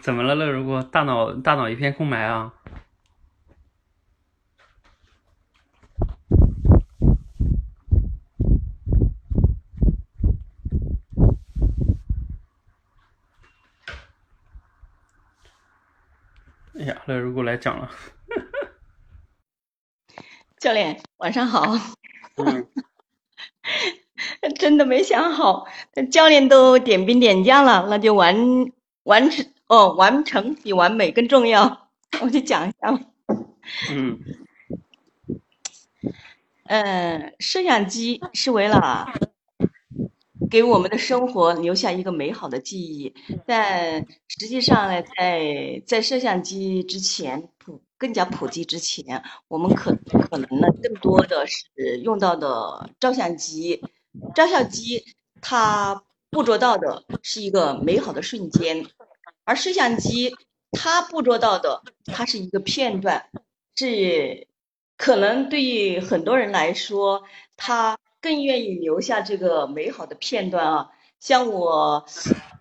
怎么了，乐如故？大脑大脑一片空白啊？乐如果来讲了。教练，晚上好。嗯，真的没想好，教练都点兵点将了，那就完完成哦，完成比完美更重要。我就讲一下吧。嗯嗯，摄像机是为了给我们的生活留下一个美好的记忆，但实际上呢，在在摄像机之前普更加普及之前，我们可可能呢更多的是用到的照相机。照相机它捕捉到的是一个美好的瞬间，而摄像机它捕捉到的它是一个片段，是可能对于很多人来说，他更愿意留下这个美好的片段啊。像我，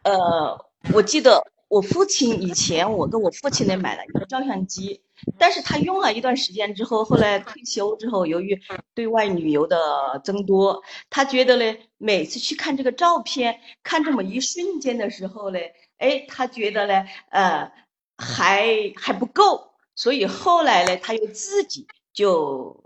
呃，我记得我父亲以前我跟我父亲呢买了一个照相机，但是他用了一段时间之后，后来退休之后，由于对外旅游的增多，他觉得呢，每次去看这个照片，看这么一瞬间的时候呢，哎，他觉得呢，呃，还还不够，所以后来呢，他又自己就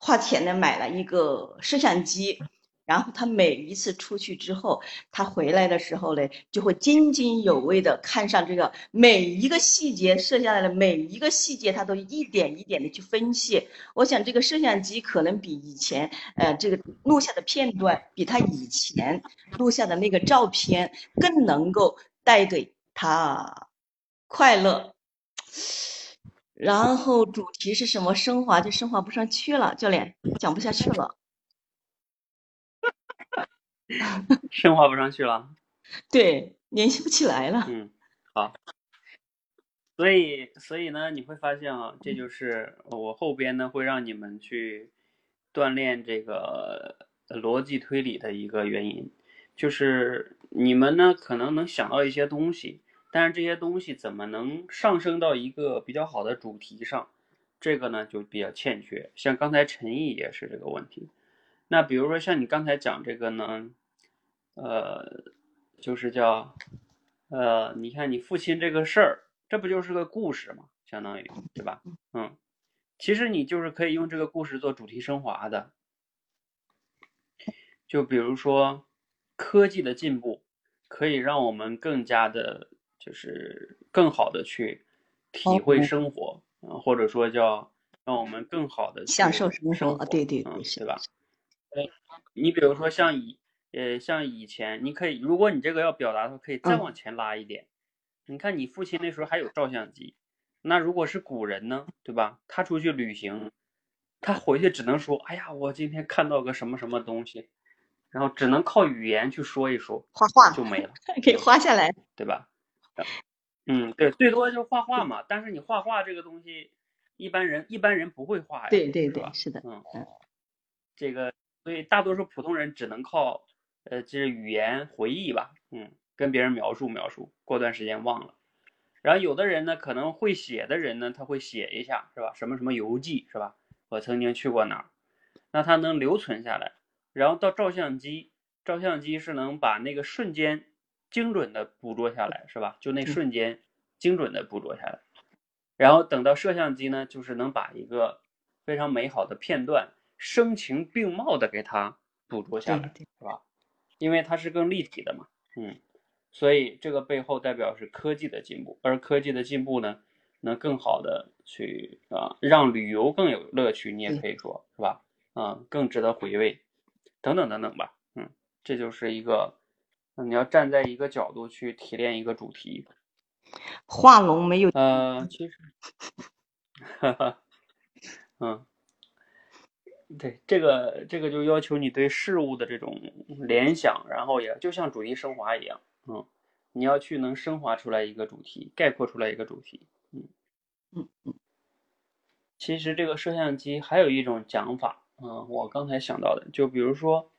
花钱呢买了一个摄像机。然后他每一次出去之后，他回来的时候呢，就会津津有味的看上这个每一个细节，摄下来的每一个细节，他都一点一点的去分析。我想这个摄像机可能比以前，呃，这个录下的片段，比他以前录下的那个照片更能够带给他快乐。然后主题是什么？升华就升华不上去了，教练讲不下去了。升华不上去了。对，联系不起来了。嗯，好。所以，所以呢，你会发现啊，这就是我后边呢会让你们去锻炼这个逻辑推理的一个原因，就是你们呢可能能想到一些东西，但是这些东西怎么能上升到一个比较好的主题上，这个呢就比较欠缺。像刚才陈毅也是这个问题。那比如说像你刚才讲这个呢？呃，就是叫，呃，你看你父亲这个事儿，这不就是个故事吗？相当于，对吧？嗯，其实你就是可以用这个故事做主题升华的。就比如说，科技的进步可以让我们更加的，就是更好的去体会生活，啊，或者说叫让我们更好的享受生活，啊，对对对，是吧？呃，你比如说像以。呃，像以前，你可以，如果你这个要表达的话，可以再往前拉一点。你看，你父亲那时候还有照相机，那如果是古人呢，对吧？他出去旅行，他回去只能说：“哎呀，我今天看到个什么什么东西。”然后只能靠语言去说一说，画画就没了，可以画下来，对吧？嗯，对，最多就画画嘛。但是你画画这个东西，一般人一般人不会画呀，对对对，是的，嗯嗯，这个所以大多数普通人只能靠。呃，就是语言回忆吧，嗯，跟别人描述描述，过段时间忘了。然后有的人呢，可能会写的人呢，他会写一下，是吧？什么什么游记，是吧？我曾经去过哪儿，那他能留存下来。然后到照相机，照相机是能把那个瞬间精准的捕捉下来，是吧？就那瞬间精准的捕捉下来。然后等到摄像机呢，就是能把一个非常美好的片段声情并茂的给它捕捉下来，是吧？因为它是更立体的嘛，嗯，所以这个背后代表是科技的进步，而科技的进步呢，能更好的去啊，让旅游更有乐趣，你也可以说是吧，啊，更值得回味，等等等等吧，嗯，这就是一个，你要站在一个角度去提炼一个主题，画龙没有，呃，其实，哈哈，嗯。对这个，这个就要求你对事物的这种联想，然后也就像主题升华一样，嗯，你要去能升华出来一个主题，概括出来一个主题，嗯嗯嗯。其实这个摄像机还有一种讲法，嗯，我刚才想到的，就比如说，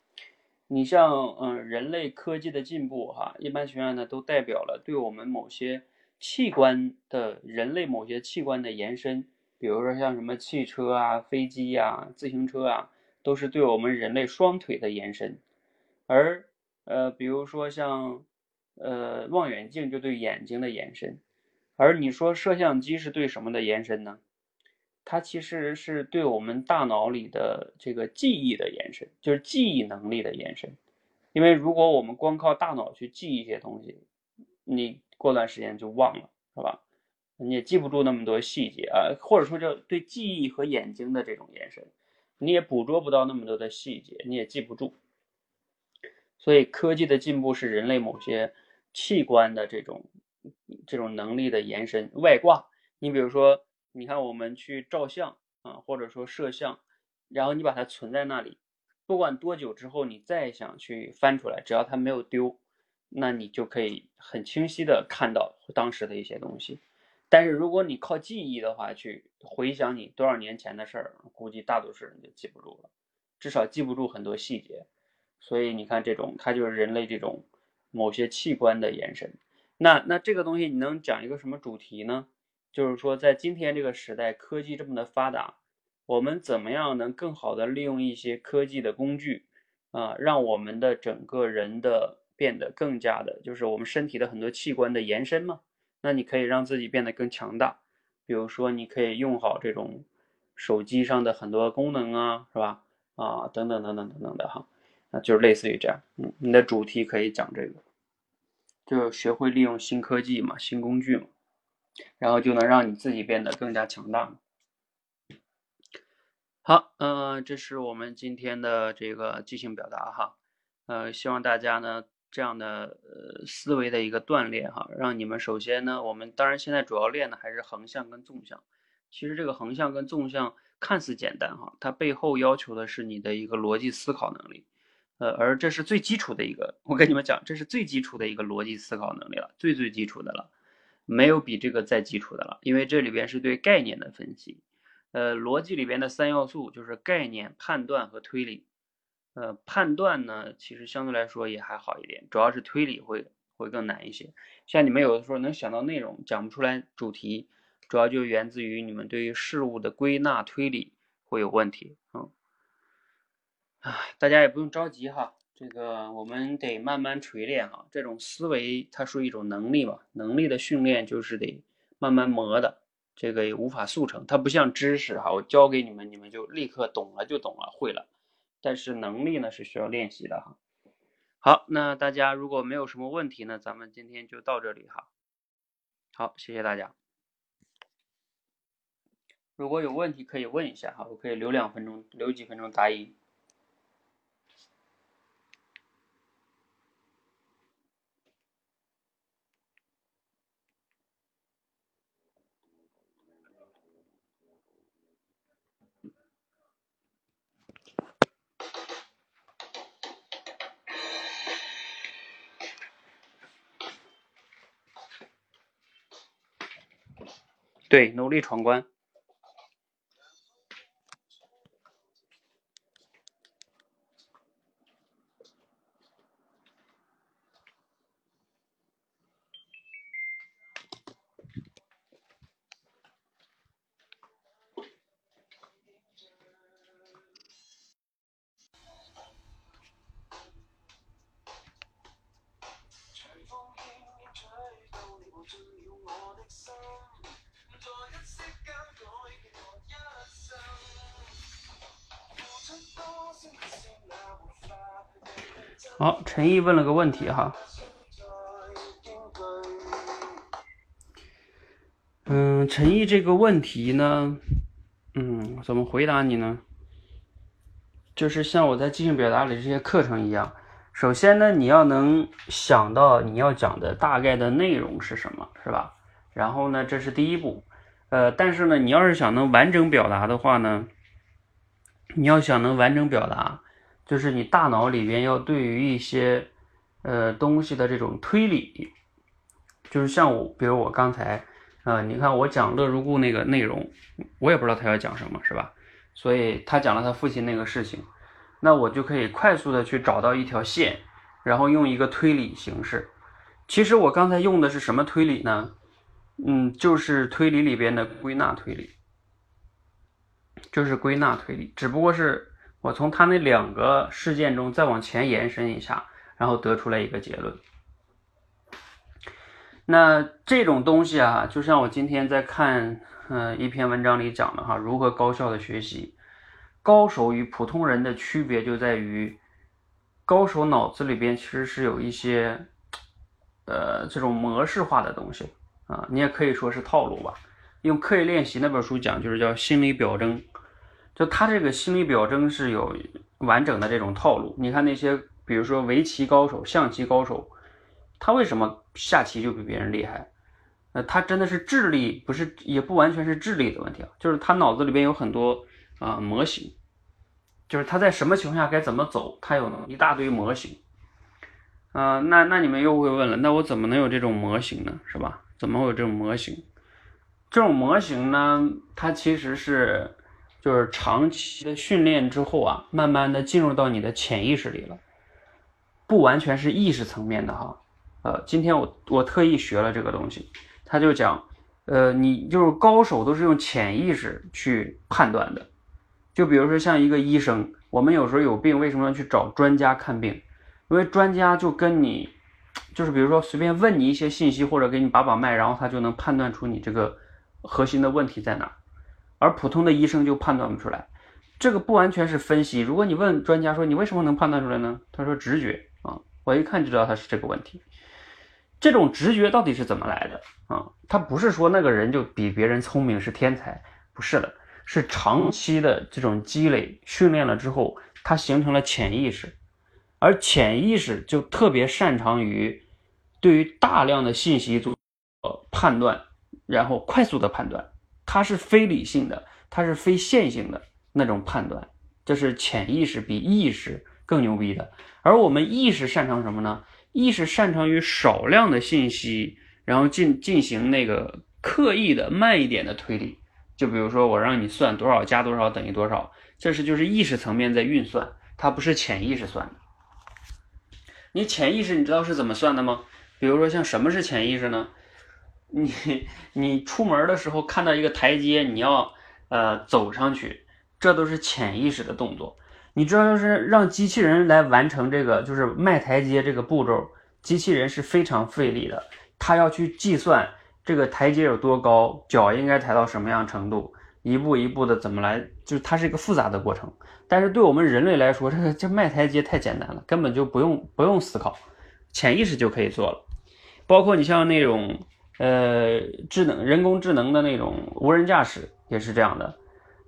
你像嗯人类科技的进步哈，一般情况下呢都代表了对我们某些器官的人类某些器官的延伸。比如说像什么汽车啊、飞机呀、自行车啊，都是对我们人类双腿的延伸。而呃，比如说像呃望远镜就对眼睛的延伸。而你说摄像机是对什么的延伸呢？它其实是对我们大脑里的这个记忆的延伸，就是记忆能力的延伸。因为如果我们光靠大脑去记一些东西，你过段时间就忘了，是吧？你也记不住那么多细节啊，或者说叫对记忆和眼睛的这种延伸，你也捕捉不到那么多的细节，你也记不住。所以科技的进步是人类某些器官的这种这种能力的延伸外挂。你比如说，你看我们去照相啊，或者说摄像，然后你把它存在那里，不管多久之后你再想去翻出来，只要它没有丢，那你就可以很清晰的看到当时的一些东西。但是如果你靠记忆的话去回想你多少年前的事儿，估计大多数人就记不住了，至少记不住很多细节。所以你看，这种它就是人类这种某些器官的延伸。那那这个东西你能讲一个什么主题呢？就是说，在今天这个时代，科技这么的发达，我们怎么样能更好的利用一些科技的工具啊，让我们的整个人的变得更加的，就是我们身体的很多器官的延伸嘛？那你可以让自己变得更强大，比如说你可以用好这种手机上的很多功能啊，是吧？啊，等等等等等等的哈，那就是类似于这样，嗯，你的主题可以讲这个。就学会利用新科技嘛，新工具嘛，然后就能让你自己变得更加强大。好，嗯，这是我们今天的这个即兴表达哈，呃，希望大家呢这样的呃思维的一个锻炼哈，让你们首先呢，我们当然现在主要练的还是横向跟纵向，其实这个横向跟纵向看似简单哈，它背后要求的是你的一个逻辑思考能力。呃，而这是最基础的一个，我跟你们讲，这是最基础的一个逻辑思考能力了，最最基础的了，没有比这个再基础的了，因为这里边是对概念的分析。呃，逻辑里边的三要素就是概念、判断和推理。呃，判断呢，其实相对来说也还好一点，主要是推理会会更难一些。像你们有的时候能想到内容，讲不出来主题，主要就源自于你们对于事物的归纳推理会有问题，嗯。啊，大家也不用着急哈，这个我们得慢慢锤炼哈。这种思维它属于一种能力嘛，能力的训练就是得慢慢磨的，这个也无法速成。它不像知识哈，我教给你们，你们就立刻懂了就懂了会了。但是能力呢是需要练习的哈。好，那大家如果没有什么问题呢，咱们今天就到这里哈。好，谢谢大家。如果有问题可以问一下哈，我可以留两分钟，留几分钟答疑。对，努力闯关。陈毅问了个问题哈，嗯，陈毅这个问题呢，嗯，怎么回答你呢？就是像我在即兴表达里这些课程一样，首先呢，你要能想到你要讲的大概的内容是什么，是吧？然后呢，这是第一步，呃，但是呢，你要是想能完整表达的话呢，你要想能完整表达。就是你大脑里边要对于一些呃东西的这种推理，就是像我，比如我刚才，呃，你看我讲乐如故那个内容，我也不知道他要讲什么，是吧？所以他讲了他父亲那个事情，那我就可以快速的去找到一条线，然后用一个推理形式。其实我刚才用的是什么推理呢？嗯，就是推理里边的归纳推理，就是归纳推理，只不过是。我从他那两个事件中再往前延伸一下，然后得出来一个结论。那这种东西啊，就像我今天在看，嗯，一篇文章里讲的哈，如何高效的学习。高手与普通人的区别就在于，高手脑子里边其实是有一些，呃，这种模式化的东西啊，你也可以说是套路吧。用刻意练习那本书讲，就是叫心理表征。就他这个心理表征是有完整的这种套路。你看那些，比如说围棋高手、象棋高手，他为什么下棋就比别人厉害？呃，他真的是智力，不是，也不完全是智力的问题啊，就是他脑子里边有很多啊模型，就是他在什么情况下该怎么走，他有一大堆模型。啊，那那你们又会问了，那我怎么能有这种模型呢？是吧？怎么会有这种模型？这种模型呢，它其实是。就是长期的训练之后啊，慢慢的进入到你的潜意识里了，不完全是意识层面的哈，呃，今天我我特意学了这个东西，他就讲，呃，你就是高手都是用潜意识去判断的。就比如说像一个医生，我们有时候有病，为什么要去找专家看病？因为专家就跟你，就是比如说随便问你一些信息，或者给你把把脉，然后他就能判断出你这个核心的问题在哪，而普通的医生就判断不出来。这个不完全是分析。如果你问专家说你为什么能判断出来呢？他说直觉啊，我一看就知道他是这个问题。这种直觉到底是怎么来的啊？他不是说那个人就比别人聪明是天才，不是的。是长期的这种积累训练了之后，他形成了潜意识，而潜意识就特别擅长于对于大量的信息做判断，然后快速的判断，它是非理性的，它是非线性的那种判断，这是潜意识比意识更牛逼的。而我们意识擅长什么呢？意识擅长于少量的信息，然后进进行那个刻意的慢一点的推理。就比如说，我让你算多少加多少等于多少，这是就是意识层面在运算，它不是潜意识算的。你潜意识你知道是怎么算的吗？比如说像什么是潜意识呢？你 你出门的时候看到一个台阶，你要呃走上去，这都是潜意识的动作。你知道，就是让机器人来完成这个就是迈台阶这个步骤，机器人是非常费力的，它要去计算。这个台阶有多高，脚应该抬到什么样程度，一步一步的怎么来，就是它是一个复杂的过程。但是对我们人类来说，这个这迈台阶太简单了，根本就不用不用思考，潜意识就可以做了。包括你像那种呃智能人工智能的那种无人驾驶也是这样的，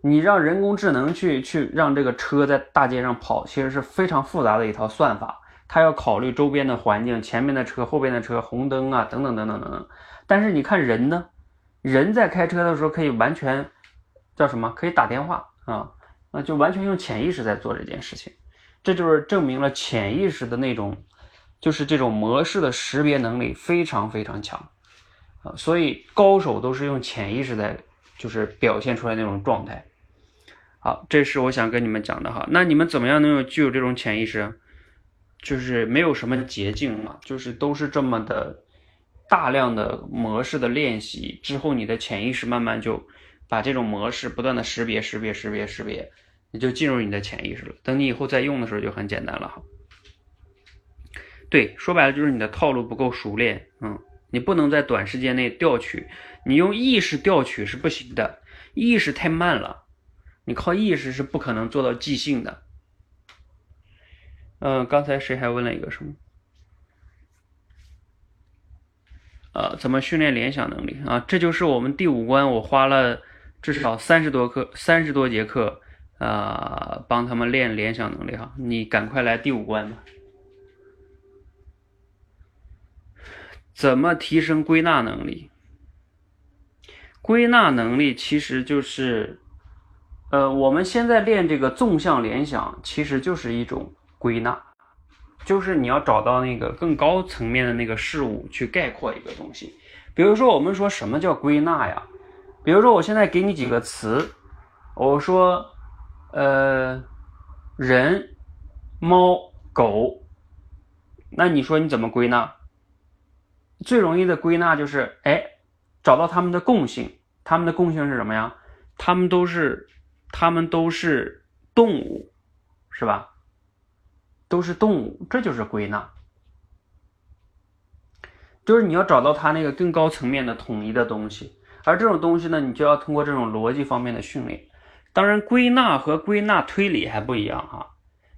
你让人工智能去去让这个车在大街上跑，其实是非常复杂的一套算法，它要考虑周边的环境，前面的车、后边的车、红灯啊等等等等等等。但是你看人呢，人在开车的时候可以完全叫什么？可以打电话啊，那就完全用潜意识在做这件事情，这就是证明了潜意识的那种，就是这种模式的识别能力非常非常强。啊，所以高手都是用潜意识在就是表现出来那种状态。好，这是我想跟你们讲的哈。那你们怎么样能有具有这种潜意识？就是没有什么捷径嘛，就是都是这么的。大量的模式的练习之后，你的潜意识慢慢就把这种模式不断的识别、识别、识别、识别，你就进入你的潜意识了。等你以后再用的时候就很简单了哈。对，说白了就是你的套路不够熟练，嗯，你不能在短时间内调取，你用意识调取是不行的，意识太慢了，你靠意识是不可能做到即兴的。嗯，刚才谁还问了一个什么？呃，怎么训练联想能力啊？这就是我们第五关，我花了至少三十多课、三十多节课，啊，帮他们练联想能力哈。你赶快来第五关吧。怎么提升归纳能力？归纳能力其实就是，呃，我们现在练这个纵向联想，其实就是一种归纳。就是你要找到那个更高层面的那个事物去概括一个东西，比如说我们说什么叫归纳呀？比如说我现在给你几个词，我说，呃，人、猫、狗，那你说你怎么归纳？最容易的归纳就是，哎，找到它们的共性，它们的共性是什么呀？它们都是，它们都是动物，是吧？都是动物，这就是归纳，就是你要找到它那个更高层面的统一的东西，而这种东西呢，你就要通过这种逻辑方面的训练。当然，归纳和归纳推理还不一样哈，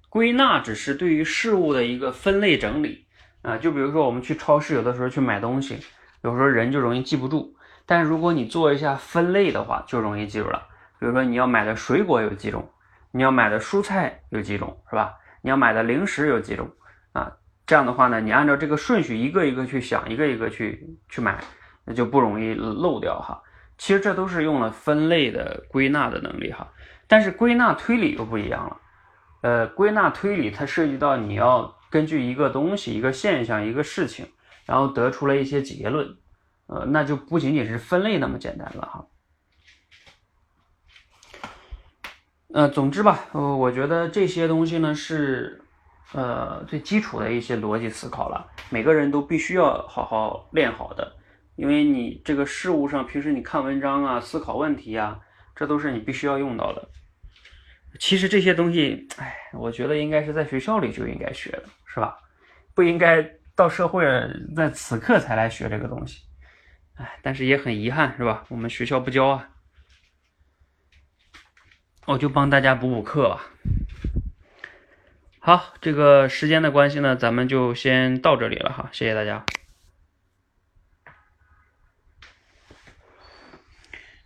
归纳只是对于事物的一个分类整理啊，就比如说我们去超市，有的时候去买东西，有时候人就容易记不住，但是如果你做一下分类的话，就容易记住了。比如说你要买的水果有几种，你要买的蔬菜有几种，是吧？你要买的零食有几种啊？这样的话呢，你按照这个顺序一个一个去想，一个一个去去买，那就不容易漏掉哈。其实这都是用了分类的归纳的能力哈。但是归纳推理又不一样了。呃，归纳推理它涉及到你要根据一个东西、一个现象、一个事情，然后得出了一些结论，呃，那就不仅仅是分类那么简单了哈。呃，总之吧，呃，我觉得这些东西呢是，呃，最基础的一些逻辑思考了。每个人都必须要好好练好的，因为你这个事物上，平时你看文章啊、思考问题啊，这都是你必须要用到的。其实这些东西，哎，我觉得应该是在学校里就应该学的，是吧？不应该到社会在此刻才来学这个东西。哎，但是也很遗憾，是吧？我们学校不教啊。我就帮大家补补课吧。好，这个时间的关系呢，咱们就先到这里了哈，谢谢大家。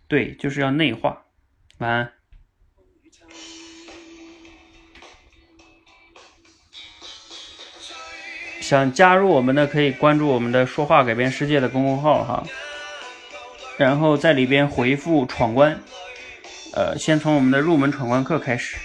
对，就是要内化。晚安。想加入我们的可以关注我们的“说话改变世界”的公众号哈，然后在里边回复“闯关”，呃，先从我们的入门闯关课开始。